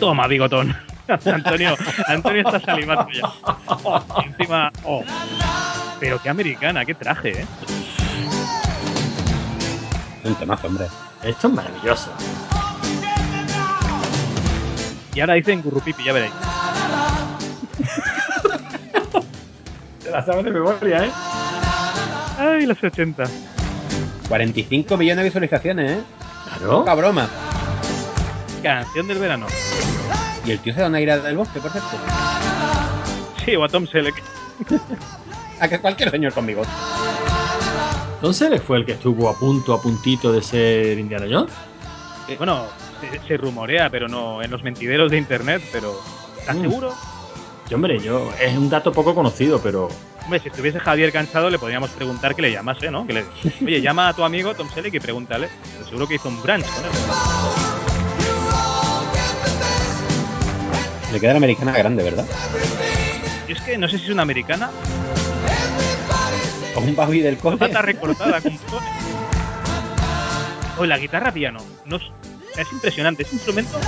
Toma, bigotón. Antonio, Antonio está salivando ya. Oh, encima, oh. Pero qué americana, qué traje, ¿eh? Un temazo, hombre. Esto es maravilloso. Y ahora dicen Gurrupipi, ya veréis. Te la sabes de memoria, ¿eh? Ay, los 80. 45 millones de visualizaciones, ¿eh? Claro. Poca broma. Canción del verano. Y el tío se da una ira del bosque, por cierto. Sí, o a Tom Selleck. A que cualquier señor conmigo. Entonces fue el que estuvo a punto, a puntito de ser Indiana Jones. Bueno, se, se rumorea, pero no en los mentideros de internet, pero ¿estás Mm. seguro? Yo, hombre, yo es un dato poco conocido, pero Hombre, si estuviese Javier cansado, le podríamos preguntar que le llamase, ¿no? Que le, oye, llama a tu amigo Tom Selleck y pregúntale. Pero seguro que hizo un brunch con él. Le queda la americana grande, ¿verdad? Yo es que no sé si es una americana O un babi del cole. pata recortada con. O la guitarra piano. No, es es impresionante. Ese instrumento,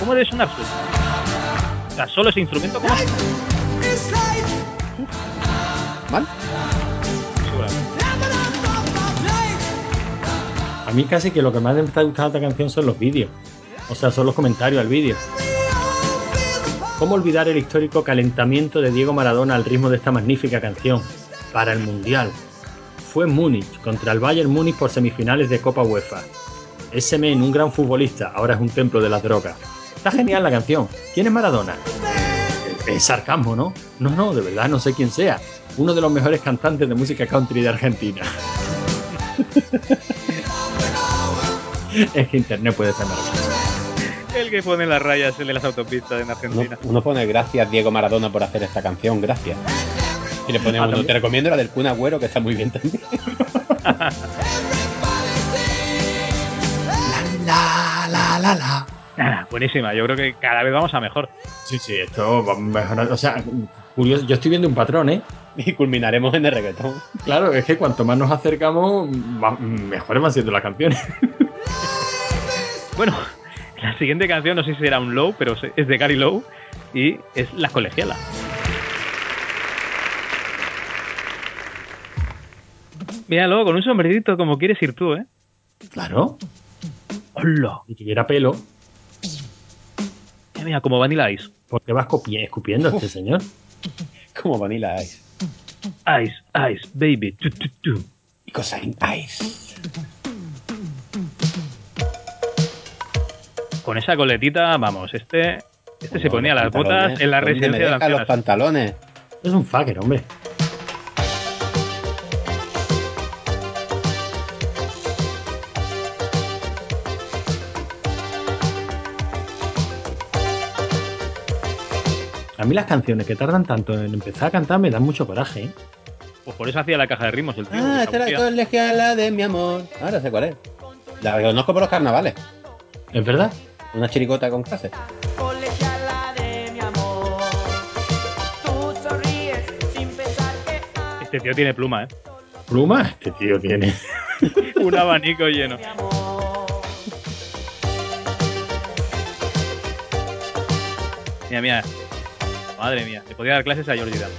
¿cómo debe sonar suelto? Sea, solo ese instrumento. Seguramente. a mí casi que lo que más me está gustando de esta canción son los vídeos. O sea, son los comentarios al vídeo. ¿Cómo olvidar el histórico calentamiento de Diego Maradona al ritmo de esta magnífica canción? Para el Mundial. Fue en Múnich, contra el Bayern Múnich por semifinales de Copa UEFA. Ese men, un gran futbolista, ahora es un templo de las drogas. Está genial la canción. ¿Quién es Maradona? Eh, Es sarcasmo, ¿no? No, no, de verdad no sé quién sea. Uno de los mejores cantantes de música country de Argentina. es que internet puede ser maravilloso. El que pone las rayas el de las autopistas en Argentina. uno pone gracias Diego Maradona por hacer esta canción, gracias. Y le pone Ah, uno, te recomiendo la del Kun Agüero, que está muy bien también. la, la, la, la. Ah, buenísima, yo creo que cada vez vamos a mejor. Sí, sí, esto va mejorando. O sea, curioso, yo estoy viendo un patrón, ¿eh? Y culminaremos en el reggaetón. Claro, es que cuanto más nos acercamos, va- mejores van siendo las canciones. Bueno, la siguiente canción no sé si será un low, pero es de Gary Lowe y es La Colegiala. Míralo, con un sombrerito como quieres ir tú, ¿eh? Claro. ¡Hola! Y tuviera pelo, Mira, como Vanilla Ice. porque va escupi- escupiendo este señor. Como Vanilla Ice. Ice, Ice, baby. Tu, tu, tu. Y cosa en Ice. Con esa coletita, vamos, este, este se ponía las botas en la ¿Dónde residencia me de dejan los pantalones? Es un fucker, hombre. A mí las canciones que tardan tanto en empezar a cantar me dan mucho coraje, ¿eh? Pues por eso hacía la caja de ritmos el tío. Ah, esta es se la colegiala de mi amor. Ahora sé cuál es. La conozco por los carnavales. ¿Es verdad? Una chiricota con clase. Colegiala Este tío tiene pluma, ¿eh? ¿Pluma? Este tío tiene. Un abanico lleno. Mira, mira. Madre mía, le podía dar clases a Georgie Dan.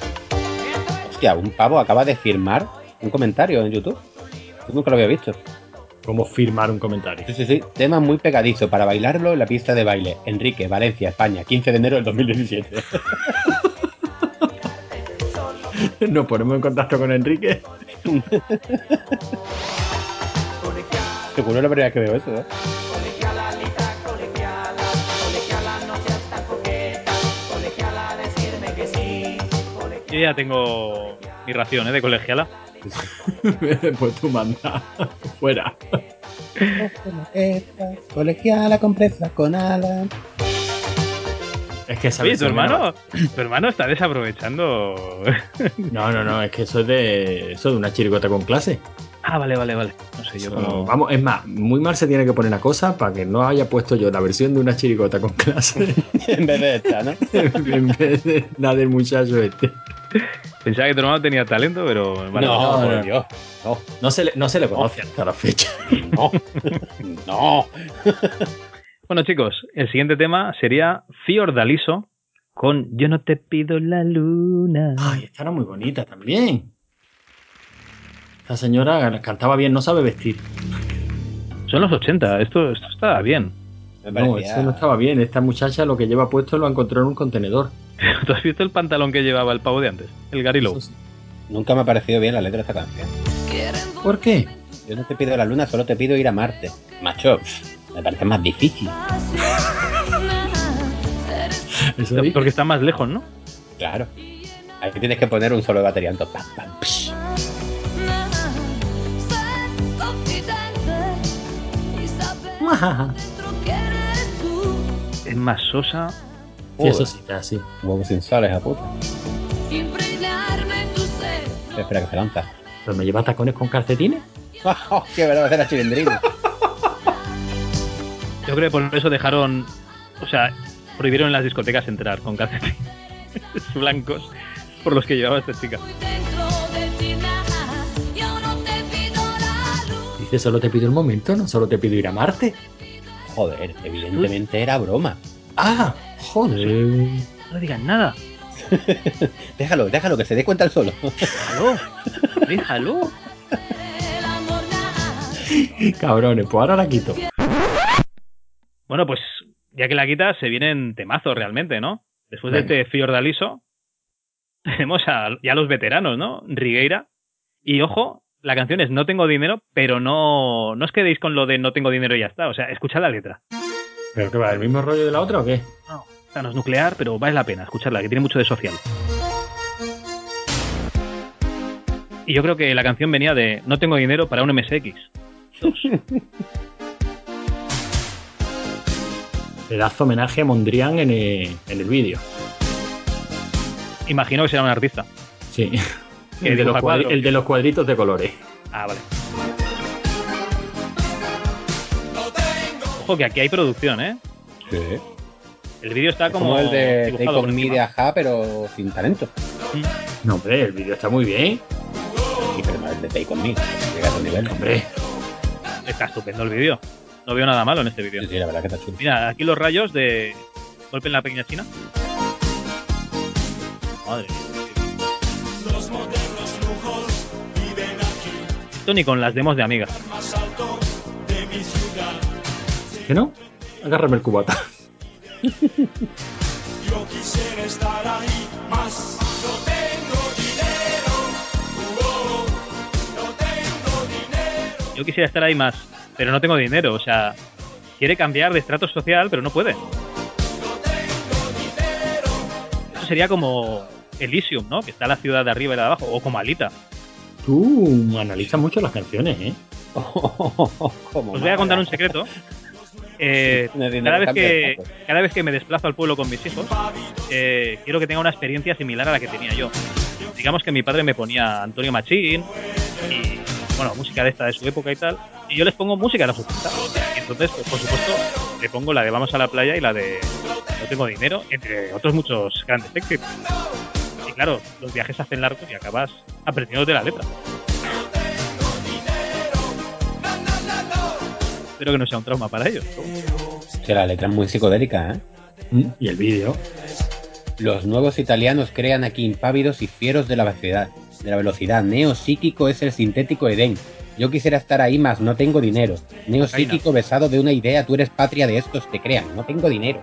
Hostia, un pavo acaba de firmar un comentario en YouTube. Yo nunca lo había visto. ¿Cómo firmar un comentario? Sí, sí, sí. Tema muy pegadizo para bailarlo en la pista de baile. Enrique, Valencia, España, 15 de enero del 2017. Nos ponemos en contacto con Enrique. Seguro es la primera vez que veo eso, ¿eh? Yo ya tengo mi ración, ¿eh? De colegiala. pues tú manda. Fuera. Colegiala con presa, con alas. Es que Oye, tu hermano, tu hermano está desaprovechando. No, no, no, es que eso es de. Eso de una chirigota con clase. Ah, vale, vale, vale. No sé, yo No, como... Vamos, es más, muy mal se tiene que poner la cosa para que no haya puesto yo la versión de una chirigota con clase en vez de esta, ¿no? en vez de la del muchacho este. Pensaba que tu hermano tenía talento, pero... vale, no, vale. por no. Dios. No, No se le, no se le conoce hasta la fecha. no, no. Bueno, chicos, el siguiente tema sería Fiordaliso con Yo no te pido la luna. Ay, esta era muy bonita también. Esta señora cantaba bien, no sabe vestir. Son los 80, esto, esto está bien. Me No, parecía- eso no estaba bien. Esta muchacha lo que lleva puesto lo encontró en un contenedor. ¿Tú has visto el pantalón que llevaba el pavo de antes? El sí. Nunca me ha parecido bien la letra de esta canción. ¿Por qué? Yo no te pido la luna, solo te pido ir a Marte. Macho, me parece más difícil. Eso. Porque está más lejos, ¿no? Claro. Aquí tienes que poner un solo de batería en top. Pam, pam, psh. Es más sosa. Sí, eso sí, está así. Huevos sin sales, a puta. Espera que se lanza. ¿Pero me lleva tacones con calcetines? ¡Oh, qué verdad, va a ser la chilindrina! Yo creo que por eso dejaron. O sea, prohibieron en las discotecas entrar con calcetines blancos por los que llevaba esta chica. Dice, solo te pido el momento, no solo te pido ir a Marte. Joder, evidentemente era broma. Ah, joder. No digan nada. Déjalo, déjalo, que se dé cuenta el solo. Déjalo. Déjalo. Cabrones, pues ahora la quito. Bueno, pues ya que la quitas, se vienen temazos realmente, ¿no? Después de este Fiordaliso, tenemos a ya los veteranos, ¿no? Rigueira. Y ojo, la canción es No tengo dinero, pero no, no os quedéis con lo de no tengo dinero y ya está. O sea, escuchad la letra. ¿Pero qué va? ¿El mismo rollo de la otra o qué? No, esta no es nuclear, pero vale la pena escucharla, que tiene mucho de social. Y yo creo que la canción venía de No tengo dinero para un MSX. Pedazo homenaje a Mondrian en el, en el vídeo. Imagino que será un artista. Sí. El de, los dibuja cuadri- cuadros. el de los cuadritos de colores. Ah, vale. Ojo que aquí hay producción, ¿eh? Sí. El vídeo está Como, como, el de dibujado Take por On Me encima. de Aja, pero sin talento. No, hombre, el vídeo está muy bien. Sí, pero no el de Take On Me. Llega a ese nivel. Hombre, Está estupendo el vídeo. No veo nada malo en este vídeo. Sí, sí, la verdad que está chulo. Mira, aquí los rayos de golpe en la pequeña china. Madre mía. Ni con las demos de amigas. ¿que no? Agárrame el cubata. Yo quisiera estar ahí más. No tengo dinero. Oh, no tengo dinero. Yo quisiera estar ahí más, pero no tengo dinero. O sea, quiere cambiar de estrato social, pero no puede. Eso sería como Elysium, ¿no? Que está la ciudad de arriba y la de abajo. O como Alita. Tú analizas mucho las canciones, ¿eh? Como Os voy a contar un secreto. Eh, cada, vez que, cada vez que me desplazo al pueblo con mis hijos, eh, quiero que tenga una experiencia similar a la que tenía yo. Digamos que mi padre me ponía Antonio Machín y, bueno, música de esta de su época y tal, y yo les pongo música de los 80. Y entonces, pues, por supuesto, le pongo la de Vamos a la playa y la de No tengo dinero, entre otros muchos grandes éxitos. Y claro, los viajes se hacen largos y acabas aprendiendo de la letra. Espero que no sea un trauma para ellos. Sí, la letra es muy psicodélica, ¿eh? Mm, Y el vídeo. Los nuevos italianos crean aquí impávidos y fieros de la velocidad. De la velocidad. Neo psíquico es el sintético Edén. Yo quisiera estar ahí, más no tengo dinero. Neo psíquico besado de una idea, tú eres patria de estos que crean. No tengo dinero.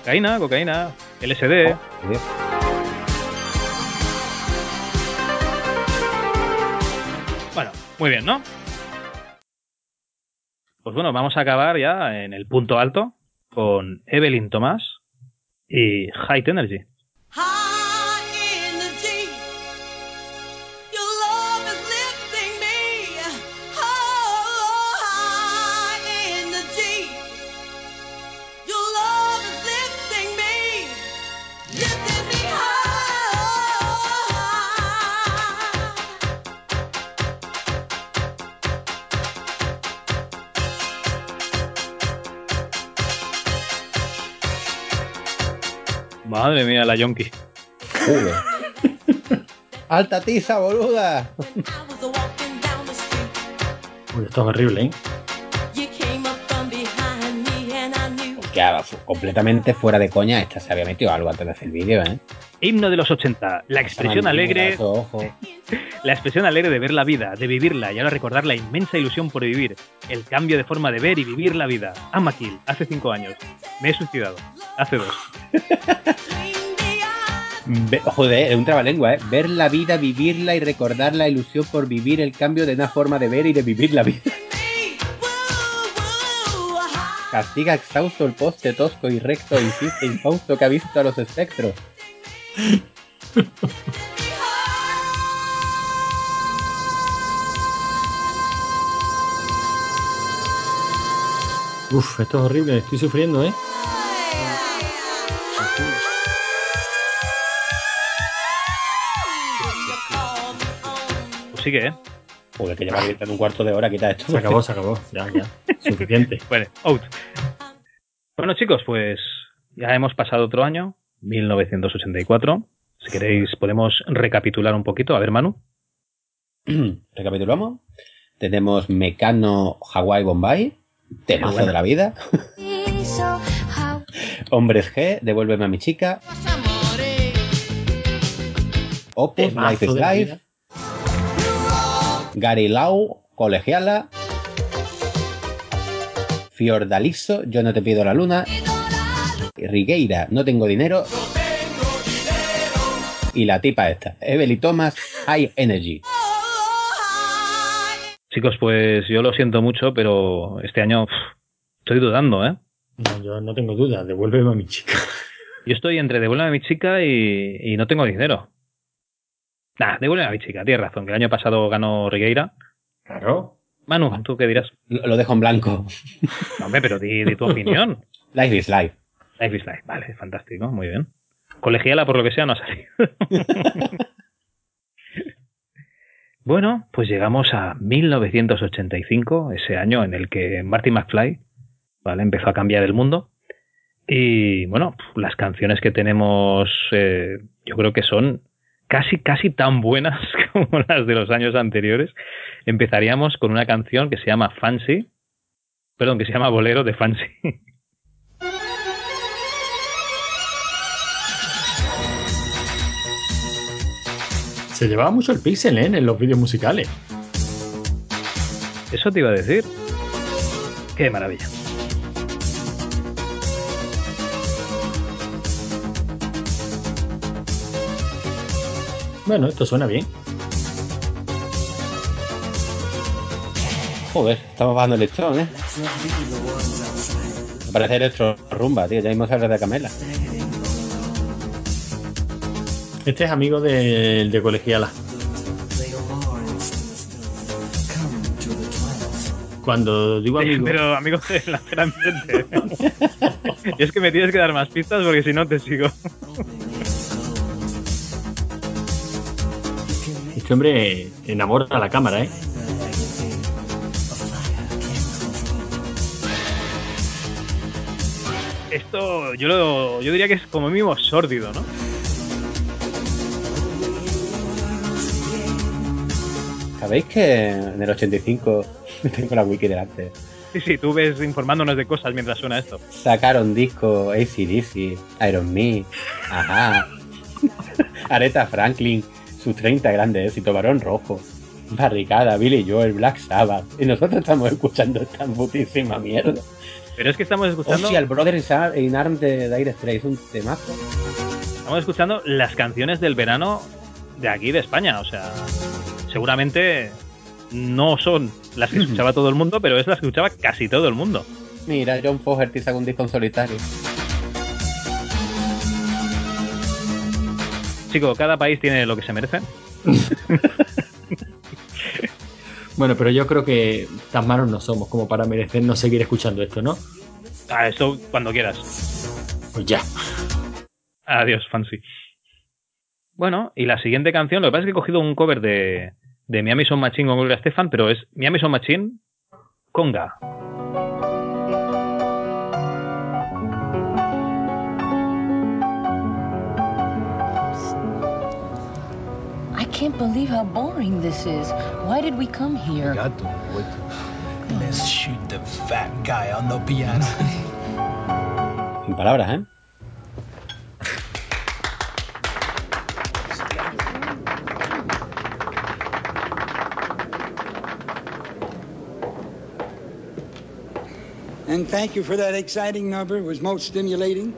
Cocaína, cocaína, LSD. Sí. Muy bien, ¿no? Pues bueno, vamos a acabar ya en el punto alto con Evelyn Tomás y Height Energy. Madre mía, la yonki. ¡Alta tiza, boluda! Uy, esto es horrible, ¿eh? Completamente fuera de coña, esta se había metido algo antes de hacer el vídeo, ¿eh? Himno de los 80. La expresión alegre. La expresión alegre de ver la vida, de vivirla y ahora recordar la inmensa ilusión por vivir. El cambio de forma de ver y vivir la vida. Ama Kill, hace cinco años. Me he suicidado. Hace dos. Joder, es un trabalengua, ¿eh? Ver la vida, vivirla y recordar la ilusión por vivir el cambio de una forma de ver y de vivir la vida. Castiga exhausto el poste tosco y recto, insiste infausto que ha visto a los espectros. Uf, esto es horrible, estoy sufriendo, ¿eh? Pues sigue, ¿eh? Joder, que lleva gritando un cuarto de hora, quita esto. Se acabó, se acabó. Ya, ya. Suficiente. Bueno, out. Bueno, chicos, pues ya hemos pasado otro año, 1984. Si queréis, podemos recapitular un poquito. A ver, Manu. Recapitulamos. Tenemos Mecano Hawaii Bombay, temazo buena. de la vida. Hombres G, devuélveme a mi chica. Opus, Life is Life. Gary Lau, Colegiala. Fiordaliso, Yo no te pido la luna. Rigueira, No tengo dinero. Y la tipa esta, Evelyn Thomas, High Energy. Chicos, pues yo lo siento mucho, pero este año pff, estoy dudando, ¿eh? No, yo no tengo duda, devuélveme a mi chica. Yo estoy entre devuélveme a mi chica y, y no tengo dinero. Nah, devuélveme a mi chica, tienes razón, que el año pasado ganó Rigueira. Claro. Manu, ¿tú qué dirás? Lo, lo dejo en blanco. No, hombre, pero di, di tu opinión. Life is Life. Life is life, vale, fantástico, muy bien. Colegiala, por lo que sea, no ha salido. bueno, pues llegamos a 1985, ese año en el que Marty McFly ¿vale? empezó a cambiar el mundo. Y bueno, las canciones que tenemos, eh, yo creo que son casi, casi tan buenas como las de los años anteriores. Empezaríamos con una canción que se llama Fancy, perdón, que se llama Bolero de Fancy. Se llevaba mucho el pixel, ¿eh? En los vídeos musicales. Eso te iba a decir. Qué maravilla. Bueno, esto suena bien. Joder, estamos bajando el listón, ¿eh? Me parece electro rumba, tío. Ya mismo sale de Camela. Este es amigo del de colegiala. Cuando digo amigo. Pero amigos de la gran gente. y es que me tienes que dar más pistas porque si no te sigo. Este hombre enamora a la cámara, ¿eh? Esto yo lo, yo diría que es como mínimo sórdido, ¿no? ¿Sabéis que en el 85 tengo la wiki delante? Sí, sí, tú ves informándonos de cosas mientras suena esto. Sacaron disco ACDC, Iron Me, ajá. Aretha Franklin, sus 30 grandes éxitos, Barón Rojo, Barricada, Billy Joel, Black Sabbath. Y nosotros estamos escuchando esta putísima mierda. Pero es que estamos escuchando, Hostia, el Brother in Arms de Dire Straits, un temazo. estamos escuchando las canciones del verano de aquí de España. O sea, seguramente no son las que escuchaba todo el mundo, pero es las que escuchaba casi todo el mundo. Mira, John Fogerty saca un disco en solitario. Chico, cada país tiene lo que se merece. Bueno, pero yo creo que tan malos no somos como para merecernos seguir escuchando esto, ¿no? Ah, esto cuando quieras. Pues ya. Adiós, Fancy. Bueno, y la siguiente canción, lo que pasa es que he cogido un cover de, de Miami Son Machine con Gloria Estefan, pero es Miami Son Machine conga. I can't believe how boring this is. Why did we come here? Let's shoot the fat guy on the piano. en palabras, ¿eh? And thank you for that exciting number. It was most stimulating.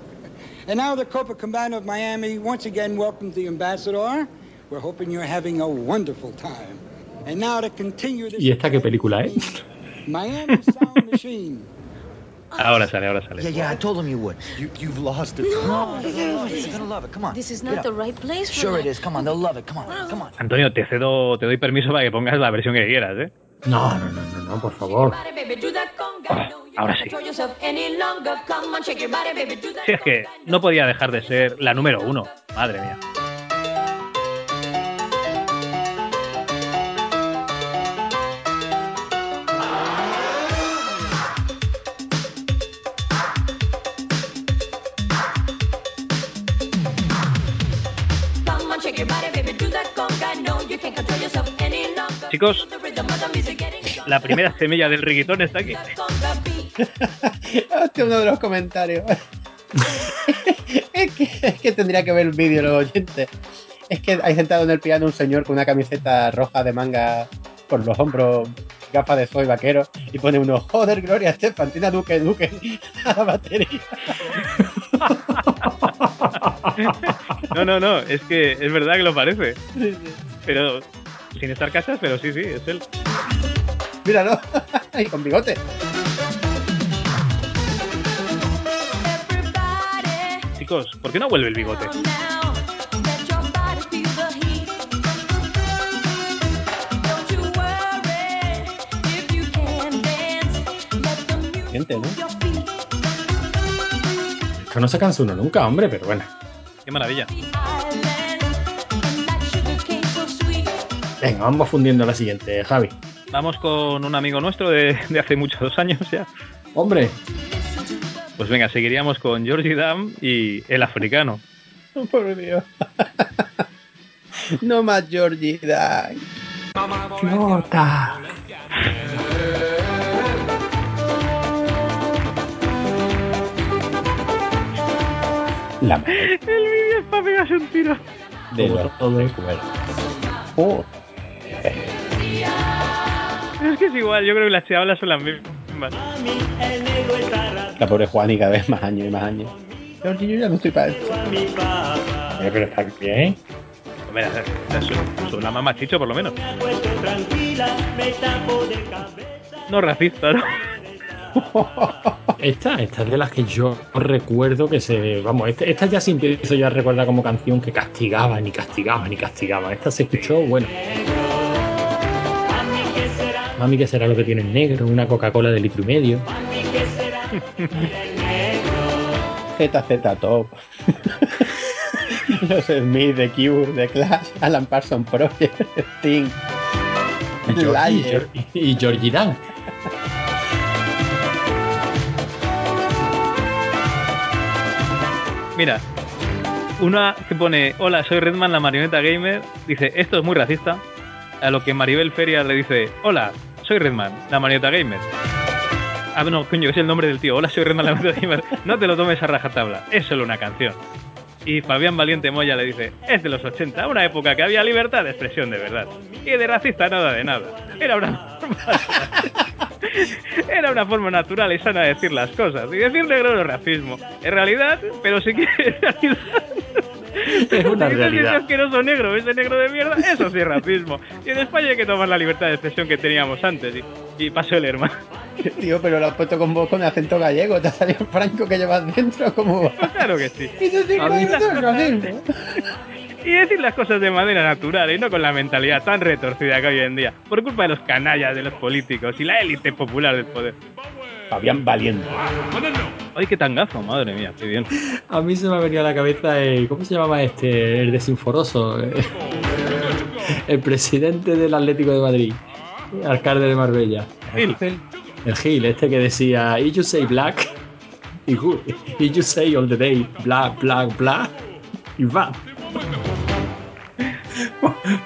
And now the Copacabana of Miami once again welcomes the ambassador. We're hoping you're having a wonderful time. And now to continue this ¿Y esta qué película es? Miami Sound Machine. Ahora sale, ahora sale. Yeah, yeah, I told him you would. You, you've lost it. No. you're gonna love it. You're gonna love it. Come on. This is not the right place for Sure it is. Come on, they'll love it. Come on, come on. Antonio, te cedo, te doy permiso para que pongas la versión que quieras, ¿eh? No, no, no, no, no, por favor. Ahora sí. Si es que no podía dejar de ser la número uno. Madre mía. Chicos, la primera semilla del reggaetón está aquí. Hostia, uno de los comentarios. es, que, es que tendría que ver el vídeo los oyentes. Es que hay sentado en el piano un señor con una camiseta roja de manga por los hombros, gafas de soy vaquero, y pone uno, joder, Gloria Estefan, tiene a Duque Duque a la batería. No, no, no, es que es verdad que lo parece. Pero sin estar cachas, pero sí, sí, es él. Míralo, y con bigote. Chicos, ¿por qué no vuelve el bigote? Gente, ¿no? feet. Que no se cansa uno nunca, hombre, pero bueno. Qué maravilla. Venga, vamos fundiendo la siguiente, Javi. Vamos con un amigo nuestro de, de hace muchos años ya. Hombre, Pues venga, seguiríamos con Georgie Dam y el africano. Por Dios. no más Georgie Dai. Flota. La madre El vídeo es para pegarse un tiro. de los todo. recuerdos. Oh, Es que es igual, yo creo que las chavales son las mismas. La pobre Juani cada vez más años y más años. Georgie, yo ya no estoy para esto. Eh, pero está bien. Hombre, es una mamá chicho por lo menos. No racista, ¿no? Esta, esta es de las que yo recuerdo que se. Vamos, esta, esta ya sí empiezo yo a recordar como canción que castigaban y castigaban y castigaban. Esta se escuchó, bueno. Mami, ¿qué será lo que tiene en negro? Una Coca-Cola de litro y medio. ZZ Top. Los Smith, The Cure, The Clash, Alan Parsons Project, Sting. Y, Geor- y, Slayer. Geor- y Georgie Dan. Mira, una que pone, hola, soy Redman, la marioneta gamer, dice, esto es muy racista. A lo que Maribel Feria le dice, hola, soy Redman, la marioneta gamer. Ah, no, coño, es el nombre del tío. Hola, soy Redman, la marioneta gamer. No te lo tomes a rajatabla, es solo una canción. Y Fabián Valiente Moya le dice, es de los 80, una época que había libertad de expresión de verdad. Y de racista nada de nada. Era una Era una forma natural y sana de decir las cosas. Y decir negro no racismo. En realidad, pero si quieres Es una realidad. ese asqueroso negro, ese negro de mierda, eso sí es racismo. Y en España hay que tomar la libertad de expresión que teníamos antes. Y, y pasó el hermano. Tío, pero lo has puesto con voz con acento gallego. Te ha salido Franco que llevas dentro. ¿Cómo va? Pues claro que sí. Y tú sí, no. Y decir las cosas de manera natural y no con la mentalidad tan retorcida que hoy en día, por culpa de los canallas de los políticos y la élite popular del poder. Fabián Valiente. Ay, qué tangazo, madre mía, qué bien. A mí se me ha venido a la cabeza, el, ¿cómo se llamaba este? El desinforoso. eh, El presidente del Atlético de Madrid. Alcalde de Marbella. Gil. El Gil, este que decía, y you say black, y you say all the day, black, black, black, y va.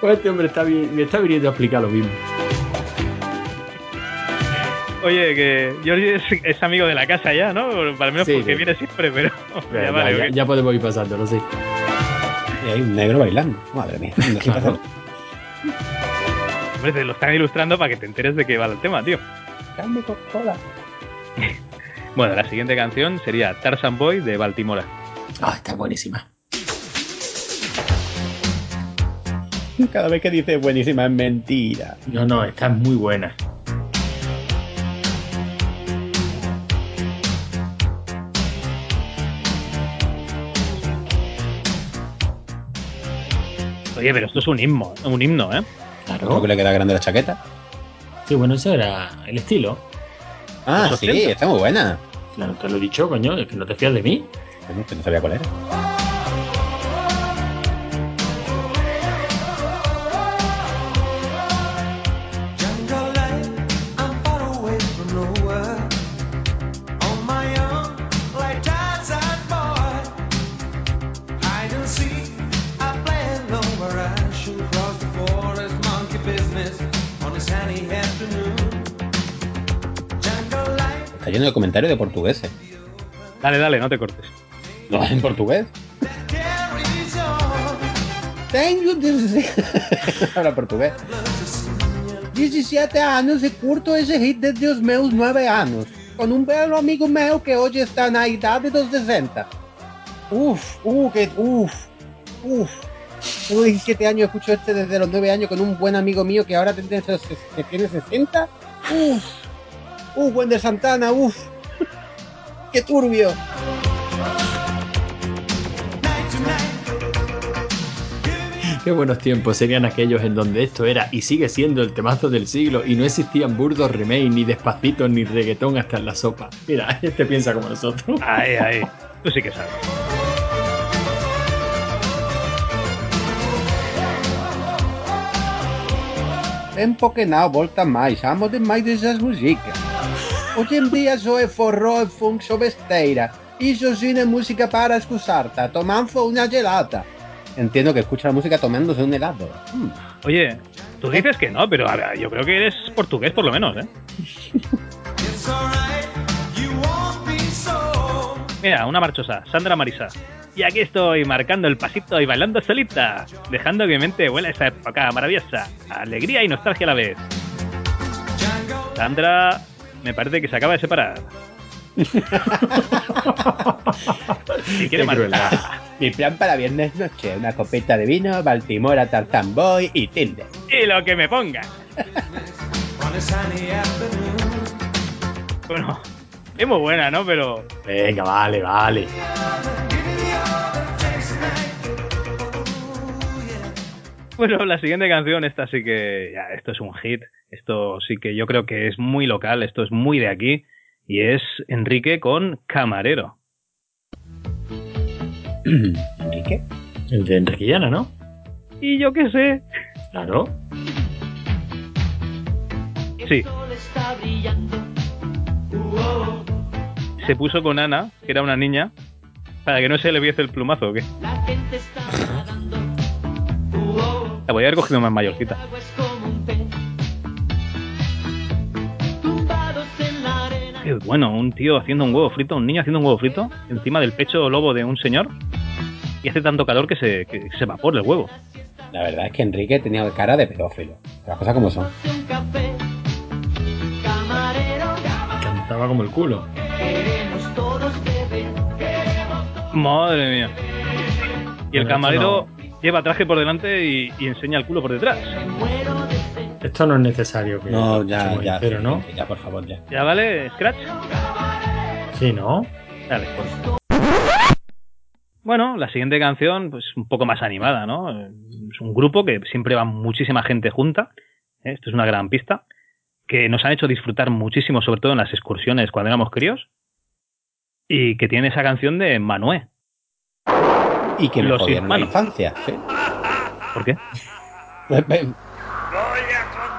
Pues este hombre está, me está viniendo a explicar lo mismo. Oye, que Jordi es, es amigo de la casa ya, ¿no? Para menos Sí, porque sí. viene siempre, pero. Ya, ya vale, ya- ok. ya podemos ir pasando, no sé. Y hay un negro bailando. Madre mía. No sé Claro. Hombre, te lo están ilustrando para que te enteres de qué va el tema, tío. Bueno, la siguiente canción sería Tarzan Boy de Baltimora. Ah, está buenísima. Cada vez que dice buenísima es mentira. No, no, está muy buena. Oye, pero esto es un himno, un himno, ¿eh? Creo que le queda grande la chaqueta. Sí, bueno, ese era el estilo. Ah, sí, 80. está muy buena. Claro, te lo he dicho, coño, es que no te fías de mí. Bueno, que no sabía cuál era. De comentarios de portugueses. Dale, dale, no te cortes. ¿No en portugués? Tengo 17... Habla portugués. 17 anos e curto esse hit desde os meus 9 anos. Com um belo amigo meu que hoje está na idade dos 60. Uf, uh, que uf, uf. Tengo 17 años, escucho este desde los 9 años con un buen amigo mío que ahora tiene, que tiene 60. Uf, uh, Wender Santana, uf. Qué turbio. Qué buenos tiempos serían aquellos en donde esto era y sigue siendo el temazo del siglo y no existían burdos remake, ni despacitos, ni reggaetón hasta en la sopa. Mira, este piensa como nosotros. Ahí, ahí. Tú sí que sabes. Tempo que não volta mais, amo demais dessas músicas. Hoje em dia só é forró e funk só besteira. Isso sim é música para escuchar-te, tomando uma gelada. Entiendo que escucha la música tomándose un helado. Mm. Oye, tú dices que no, pero a ver, yo creo que eres portugués por lo menos, ¿eh? It's alright, you won't be so. Mira, una marchosa, Sandra Marisa. Y aquí estoy marcando el pasito y bailando solita, dejando que mi mente vuela a esa época maravillosa, alegría y nostalgia a la vez. Sandra, me parece que se acaba de separar. y quiere. Mi plan para viernes noche, una copeta de vino, Baltimora, Tarzan Boy y Tinder. Y lo que me ponga. Bueno, es muy buena, ¿no? Pero. Venga, vale, vale. Bueno, la siguiente canción, esta sí que. Ya, esto es un hit. Esto sí que yo creo que es muy local. Esto es muy de aquí. Y es Enrique con Camarero. ¿Enrique? El de Enriquillana, ¿no? Y yo qué sé. Claro. Sí. Se puso con Ana, que era una niña, para que no se le viese el plumazo, ¿o qué? La voy a haber cogido más mayorcita. Bueno, un tío haciendo un huevo frito, un niño haciendo un huevo frito, encima del pecho lobo de un señor, y hace tanto calor que se, que se evapora el huevo. La verdad es que Enrique tenía cara de pedófilo. Las cosas como son. Cantaba como el culo. Madre mía. Y el camarero lleva traje por delante y, y enseña el culo por detrás. Esto no es necesario que No, ya, ya. entero, ¿no? Ya, por favor, ya. ¿Ya vale, Scratch? Sí, ¿no? Dale. Bueno, la siguiente canción, pues un poco más animada, ¿no? Es un grupo que siempre va muchísima gente junta. ¿eh? Esto es una gran pista. Que nos han hecho disfrutar muchísimo, sobre todo en las excursiones cuando éramos críos. Y que tiene esa canción de Manué. Y que me Los jodieron la infancia. sí. ¿Por qué?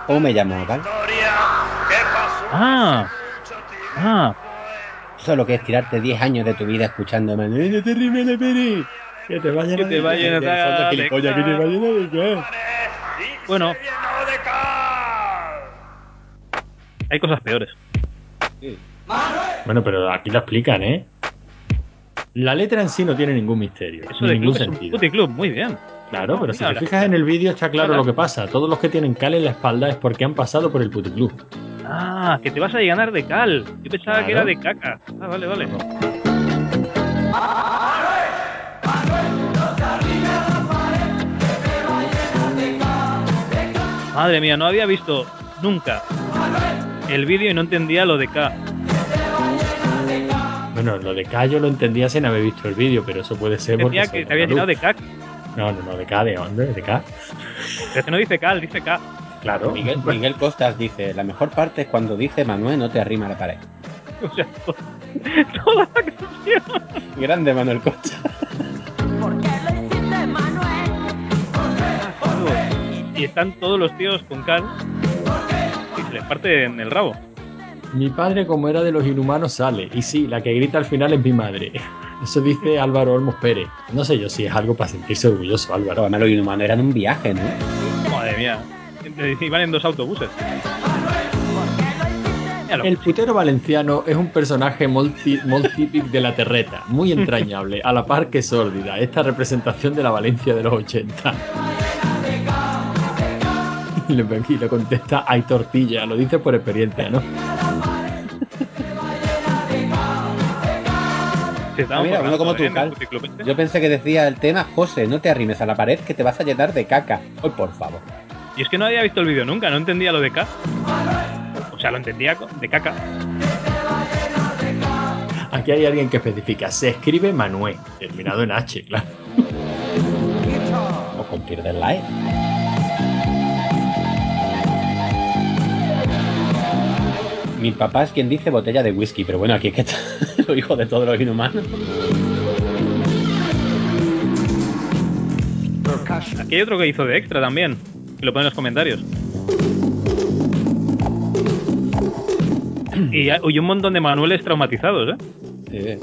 ¿Cómo me llamo, Val? Ah, ah, Solo que es tirarte 10 años de tu vida escuchando Manuel, no te rimes la pere. Que te vayan Que te vayan a dar que te vayan a. Bueno. Hay cosas peores. Bueno, pero aquí lo explican, ¿eh? La letra en sí no tiene ningún misterio, Eso ni de ningún club es un sentido. puticlub, muy bien. Claro, pero si te fijas en el vídeo está claro lo que pasa. Todos los que tienen cal en la espalda es porque han pasado por el puticlub. Ah, que te vas a ganar de cal. Yo pensaba Claro. que era de caca. Ah, vale, vale. Madre mía, no había visto nunca el vídeo y no entendía lo de K. Bueno, lo de K yo lo entendía sin haber visto el vídeo, pero eso puede ser porque Decía soy que te había llenado de K. No, no, no, de K, ¿de dónde? ¿De K? Pero que no dice cal, dice K. Claro. Miguel, Miguel Costas dice, la mejor parte es cuando dice Manuel no te arrima a la pared. O sea, to- toda la canción. Grande Manuel Costas. Y están todos los tíos con cal y se les parte en el rabo. Mi padre, como era de los inhumanos, sale. Y sí, la que grita al final es mi madre. Eso dice Álvaro Olmos Pérez. No sé yo si es algo para sentirse orgulloso, Álvaro. Además, los inhumanos eran un viaje, ¿no? Madre mía. Iban en dos autobuses. El putero valenciano es un personaje multi, molt típic de la terreta, muy entrañable, a la par que sórdida, esta representación de la Valencia de los 80. Y le, y le contesta, hay tortilla, lo dice por experiencia, ¿no? Se estaban Ah, mira, uno forrando, como tú, Cal. Yo pensé que decía el tema, José, no te arrimes a la pared que te vas a llenar de caca. Hoy, por favor. Y es que no había visto el vídeo nunca, no entendía lo de K. O sea, lo entendía de caca. Aquí hay alguien que especifica, se escribe Manuel, terminado en H, claro. O con pierde la E. Mi papá es quien dice botella de whisky, pero bueno, aquí es que está los hijos de todos los inhumanos. Aquí hay otro que hizo de extra también. Que lo pone en los comentarios. Y hay un montón de Manueles traumatizados, ¿eh?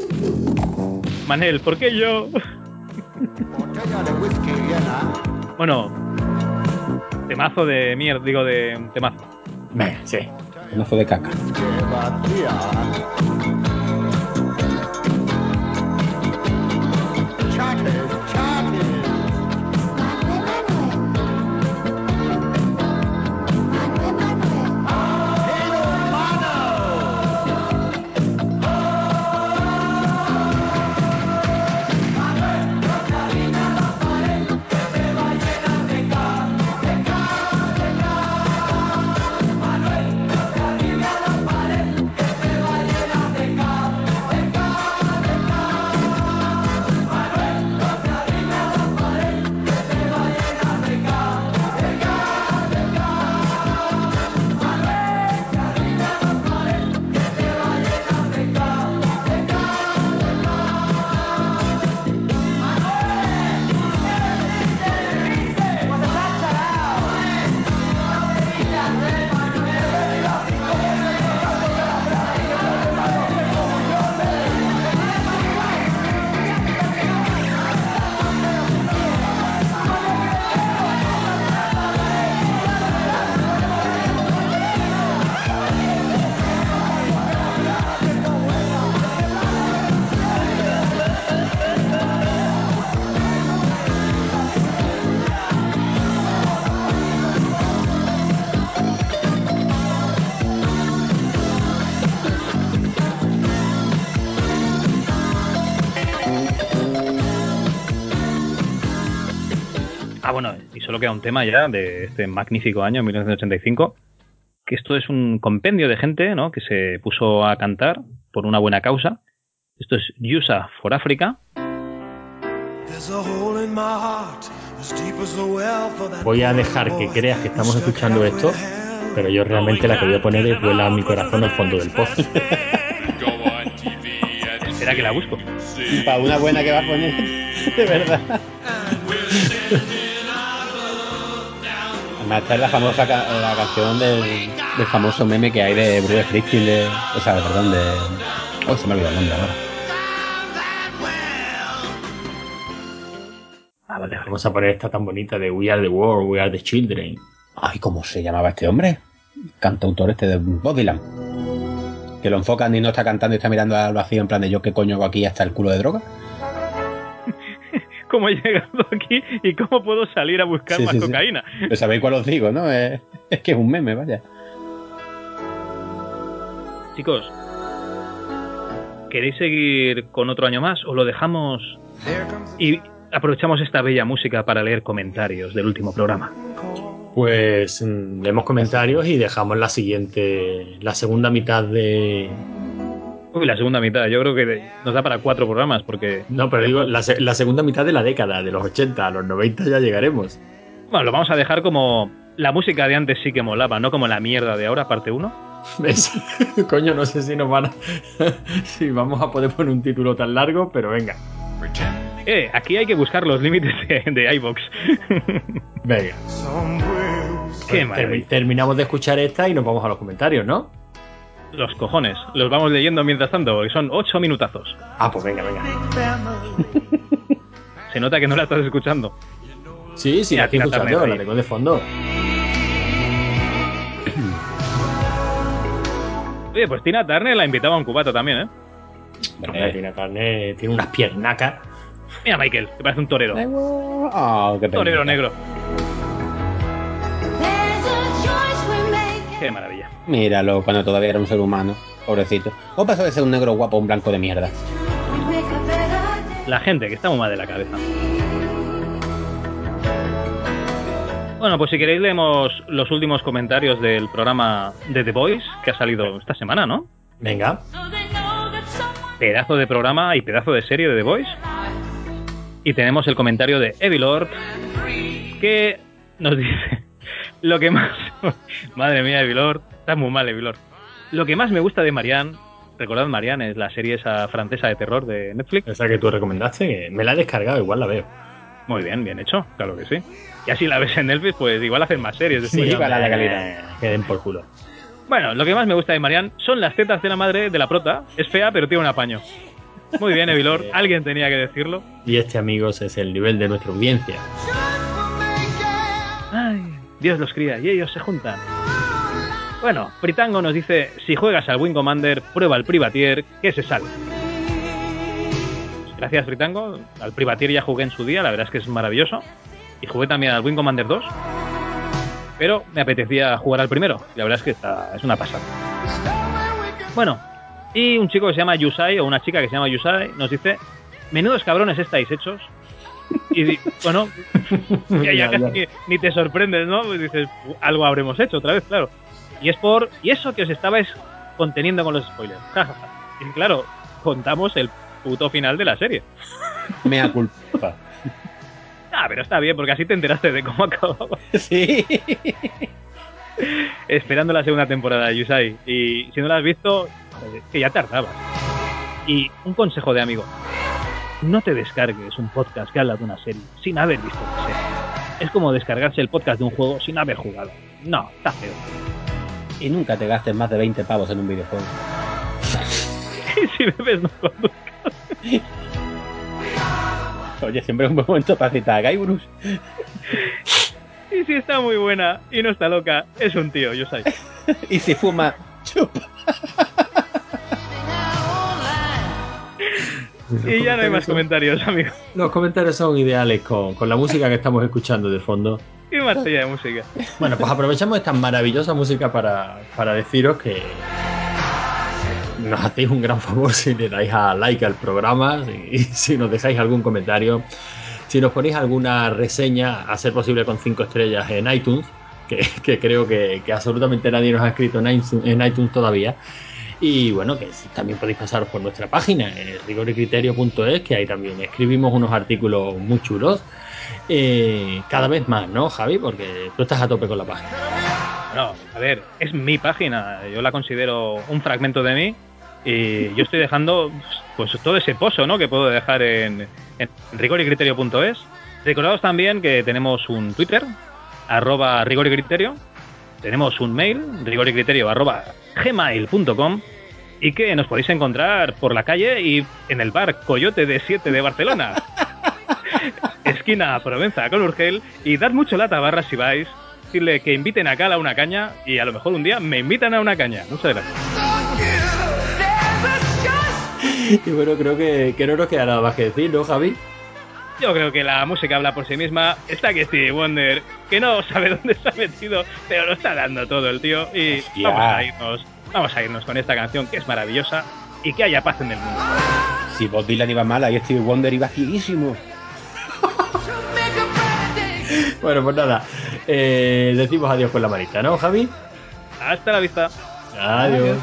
Manel, ¿por qué yo? bueno, temazo de mierda, digo de temazo. Venga, sí. Mazo de caca. Solo queda un tema ya de este magnífico año, 1985, que esto es un compendio de gente ¿no? que se puso a cantar por una buena causa. Esto es USA for Africa. A Voy a dejar que creas que estamos escuchando esto, pero yo realmente la que voy a poner es vuela a mi corazón al fondo del pozo. Espera que la busco. Y para una buena que va a poner, de verdad. Esta es la famosa ca- la canción del, del famoso meme que hay de Bruce Springsteen, de, o sea, perdón, de... Oh, se me ha olvidado el nombre ahora. Ah, vale. Vamos a poner esta tan bonita de We Are the World, We Are the Children. Ay, ¿cómo se llamaba este hombre? Cantautor este de Bob Dylan. Que lo enfocan y no está cantando y está mirando al vacío en plan de yo qué coño hago aquí hasta el culo de droga. ¿Cómo he llegado aquí y cómo puedo salir a buscar Sí, más sí, sí. cocaína? Pero sabéis cuál os digo, ¿no? Es, es que es un meme, vaya. Chicos, ¿queréis seguir con otro año más o lo dejamos y aprovechamos esta bella música para leer comentarios del último programa? Pues mm, leemos comentarios y dejamos la siguiente, la segunda mitad de... Uy, la segunda mitad, yo creo que nos da para cuatro programas porque... No, pero digo, la, se- la segunda mitad de la década, de los 80 a los 90 ya llegaremos. Bueno, lo vamos a dejar como la música de antes sí que molaba, no como la mierda de ahora, parte 1. ¿Ves? Coño, no sé si nos van a... si vamos a poder poner un título tan largo, pero venga. Eh, aquí hay que buscar los límites de, de iVox. Venga. Qué Termi- maravilla. terminamos de escuchar esta y nos vamos a los comentarios, ¿no? Los cojones. Los vamos leyendo mientras tanto, porque son ocho minutazos. Ah, pues venga, venga. Se nota que no la estás escuchando. Sí, sí, la estoy escuchando, la tengo de fondo. Oye, pues Tina Turner la invitaba a un cubata también, ¿eh? Hombre, Tina Turner tiene unas piernacas. Mira, Michael, que parece un torero. Ah, qué. Torero negro. Qué maravilla. Míralo, cuando todavía era un ser humano. Pobrecito. ¿Cómo pasó de ser un negro guapo a un blanco de mierda? La gente que está muy mal de la cabeza. Bueno, pues si queréis leemos los últimos comentarios del programa de The Voice que ha salido esta semana, ¿no? Venga. Pedazo de programa y pedazo de serie de The Voice. Y tenemos el comentario de Evilord que nos dice lo que más... Madre mía, Evilord. Está muy mal, Evilord. Lo que más me gusta de Marianne, recordad Marianne, es la serie esa francesa de terror de Netflix. Esa que tú recomendaste, que me la he descargado, igual la veo. Muy bien, bien hecho, claro que sí. Y así la ves en Netflix, pues igual hacen más series. Sí, después. hombre, Que den por culo. Bueno, lo que más me gusta de Marianne son las tetas de la madre de la prota. Es fea, pero tiene un apaño. Muy bien, Evilord. Alguien tenía que decirlo. Y este, amigos, es el nivel de nuestra audiencia. Ay, Dios los cría y ellos se juntan. Bueno, Fritango nos dice, si juegas al Wing Commander, prueba el Privatier, que se sale. Gracias, Fritango. Al Privatier ya jugué en su día, la verdad es que es maravilloso. Y jugué también al Wing Commander 2. Pero me apetecía jugar al primero. Y la verdad es que es una pasada. Bueno, y un chico que se llama Yusai, o una chica que se llama Yusai, nos dice, menudos cabrones estáis hechos. Y bueno, ya, ya casi. Ni, ni te sorprendes, ¿no? Pues dices, algo habremos hecho otra vez, claro. Y es por. Y eso que os estabais conteniendo con los spoilers. Y claro, contamos el puto final de la serie. Mea culpa. Ah, pero está bien, porque así te enteraste de cómo acababa. Sí. Esperando la segunda temporada de Yusai. Y si no la has visto, que ya tardabas. Y un consejo de amigo. No te descargues un podcast que habla de una serie sin haber visto la serie. Es como descargarse el podcast de un juego sin haber jugado. No, está feo. Y nunca te gastes más de 20 pavos en un videojuego. Y si bebes no conduzcas. Oye, siempre es un buen momento para citar a Guybrush. Y si está muy buena y no está loca, es un tío, Yusai. y si fuma, chupa. Y ya no hay más comentarios, amigo. Los comentarios son ideales con, con la música que estamos escuchando de fondo. Y más allá de música. Bueno, pues aprovechamos esta maravillosa música para, para deciros que nos hacéis un gran favor si le dais a like al programa, si, si nos dejáis algún comentario, si nos ponéis alguna reseña, a ser posible con 5 estrellas en iTunes, que, que creo que, que absolutamente nadie nos ha escrito en iTunes, en iTunes todavía. Y bueno, que también podéis pasaros por nuestra página, rigoricriterio.es, que ahí también escribimos unos artículos muy chulos. Eh, cada vez más, ¿no, Javi? Porque tú estás a tope con la página. No, a ver, es mi página. Yo la considero un fragmento de mí. Y yo estoy dejando pues todo ese pozo ¿no? que puedo dejar en, en rigoricriterio.es. Recordaos también que tenemos un Twitter, arroba rigoricriterio. Tenemos un mail, arroba gmail.com. Y que nos podéis encontrar por la calle y en el bar Coyote de 7 de Barcelona. Es esquina Provenza con Urgel y dad mucho la tabarra si vais. Decirle que inviten a Cala a una caña y a lo mejor un día me invitan a una caña. Muchas gracias. Y bueno, creo que, que no nos queda nada más que decir, ¿no, Javi? Yo creo que la música habla por sí misma. Está que Stevie Wonder, que no sabe dónde se ha metido, pero lo está dando todo el tío. Y Hostia. vamos a irnos, vamos a irnos con esta canción que es maravillosa y que haya paz en el mundo. Si Bob Dylan iba mal, ahí Stevie Wonder iba cieguísimo. Bueno, pues nada. eh, decimos adiós con la manita, ¿no, Javi? Hasta la vista. Adiós.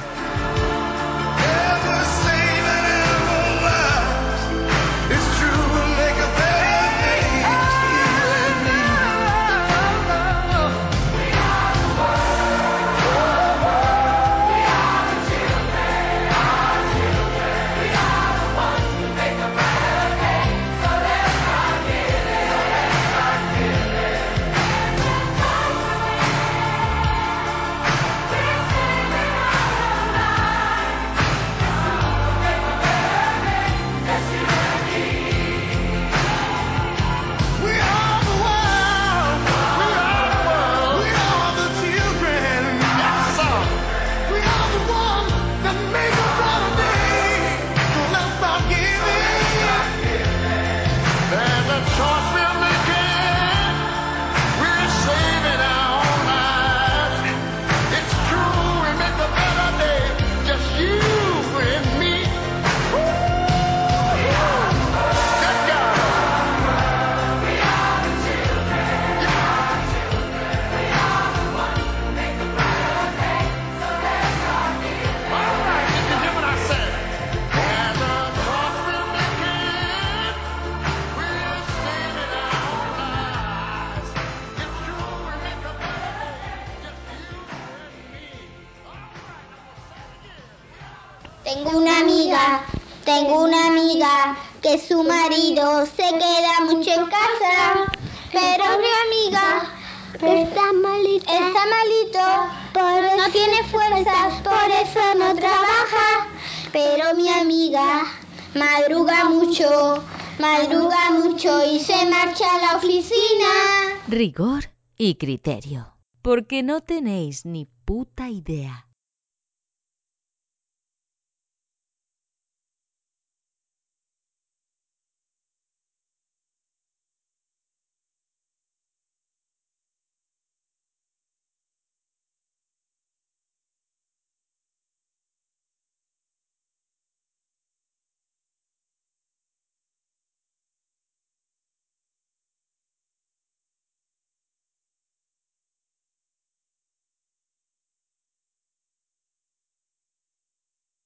Criterio. Porque no tenéis ni puta idea.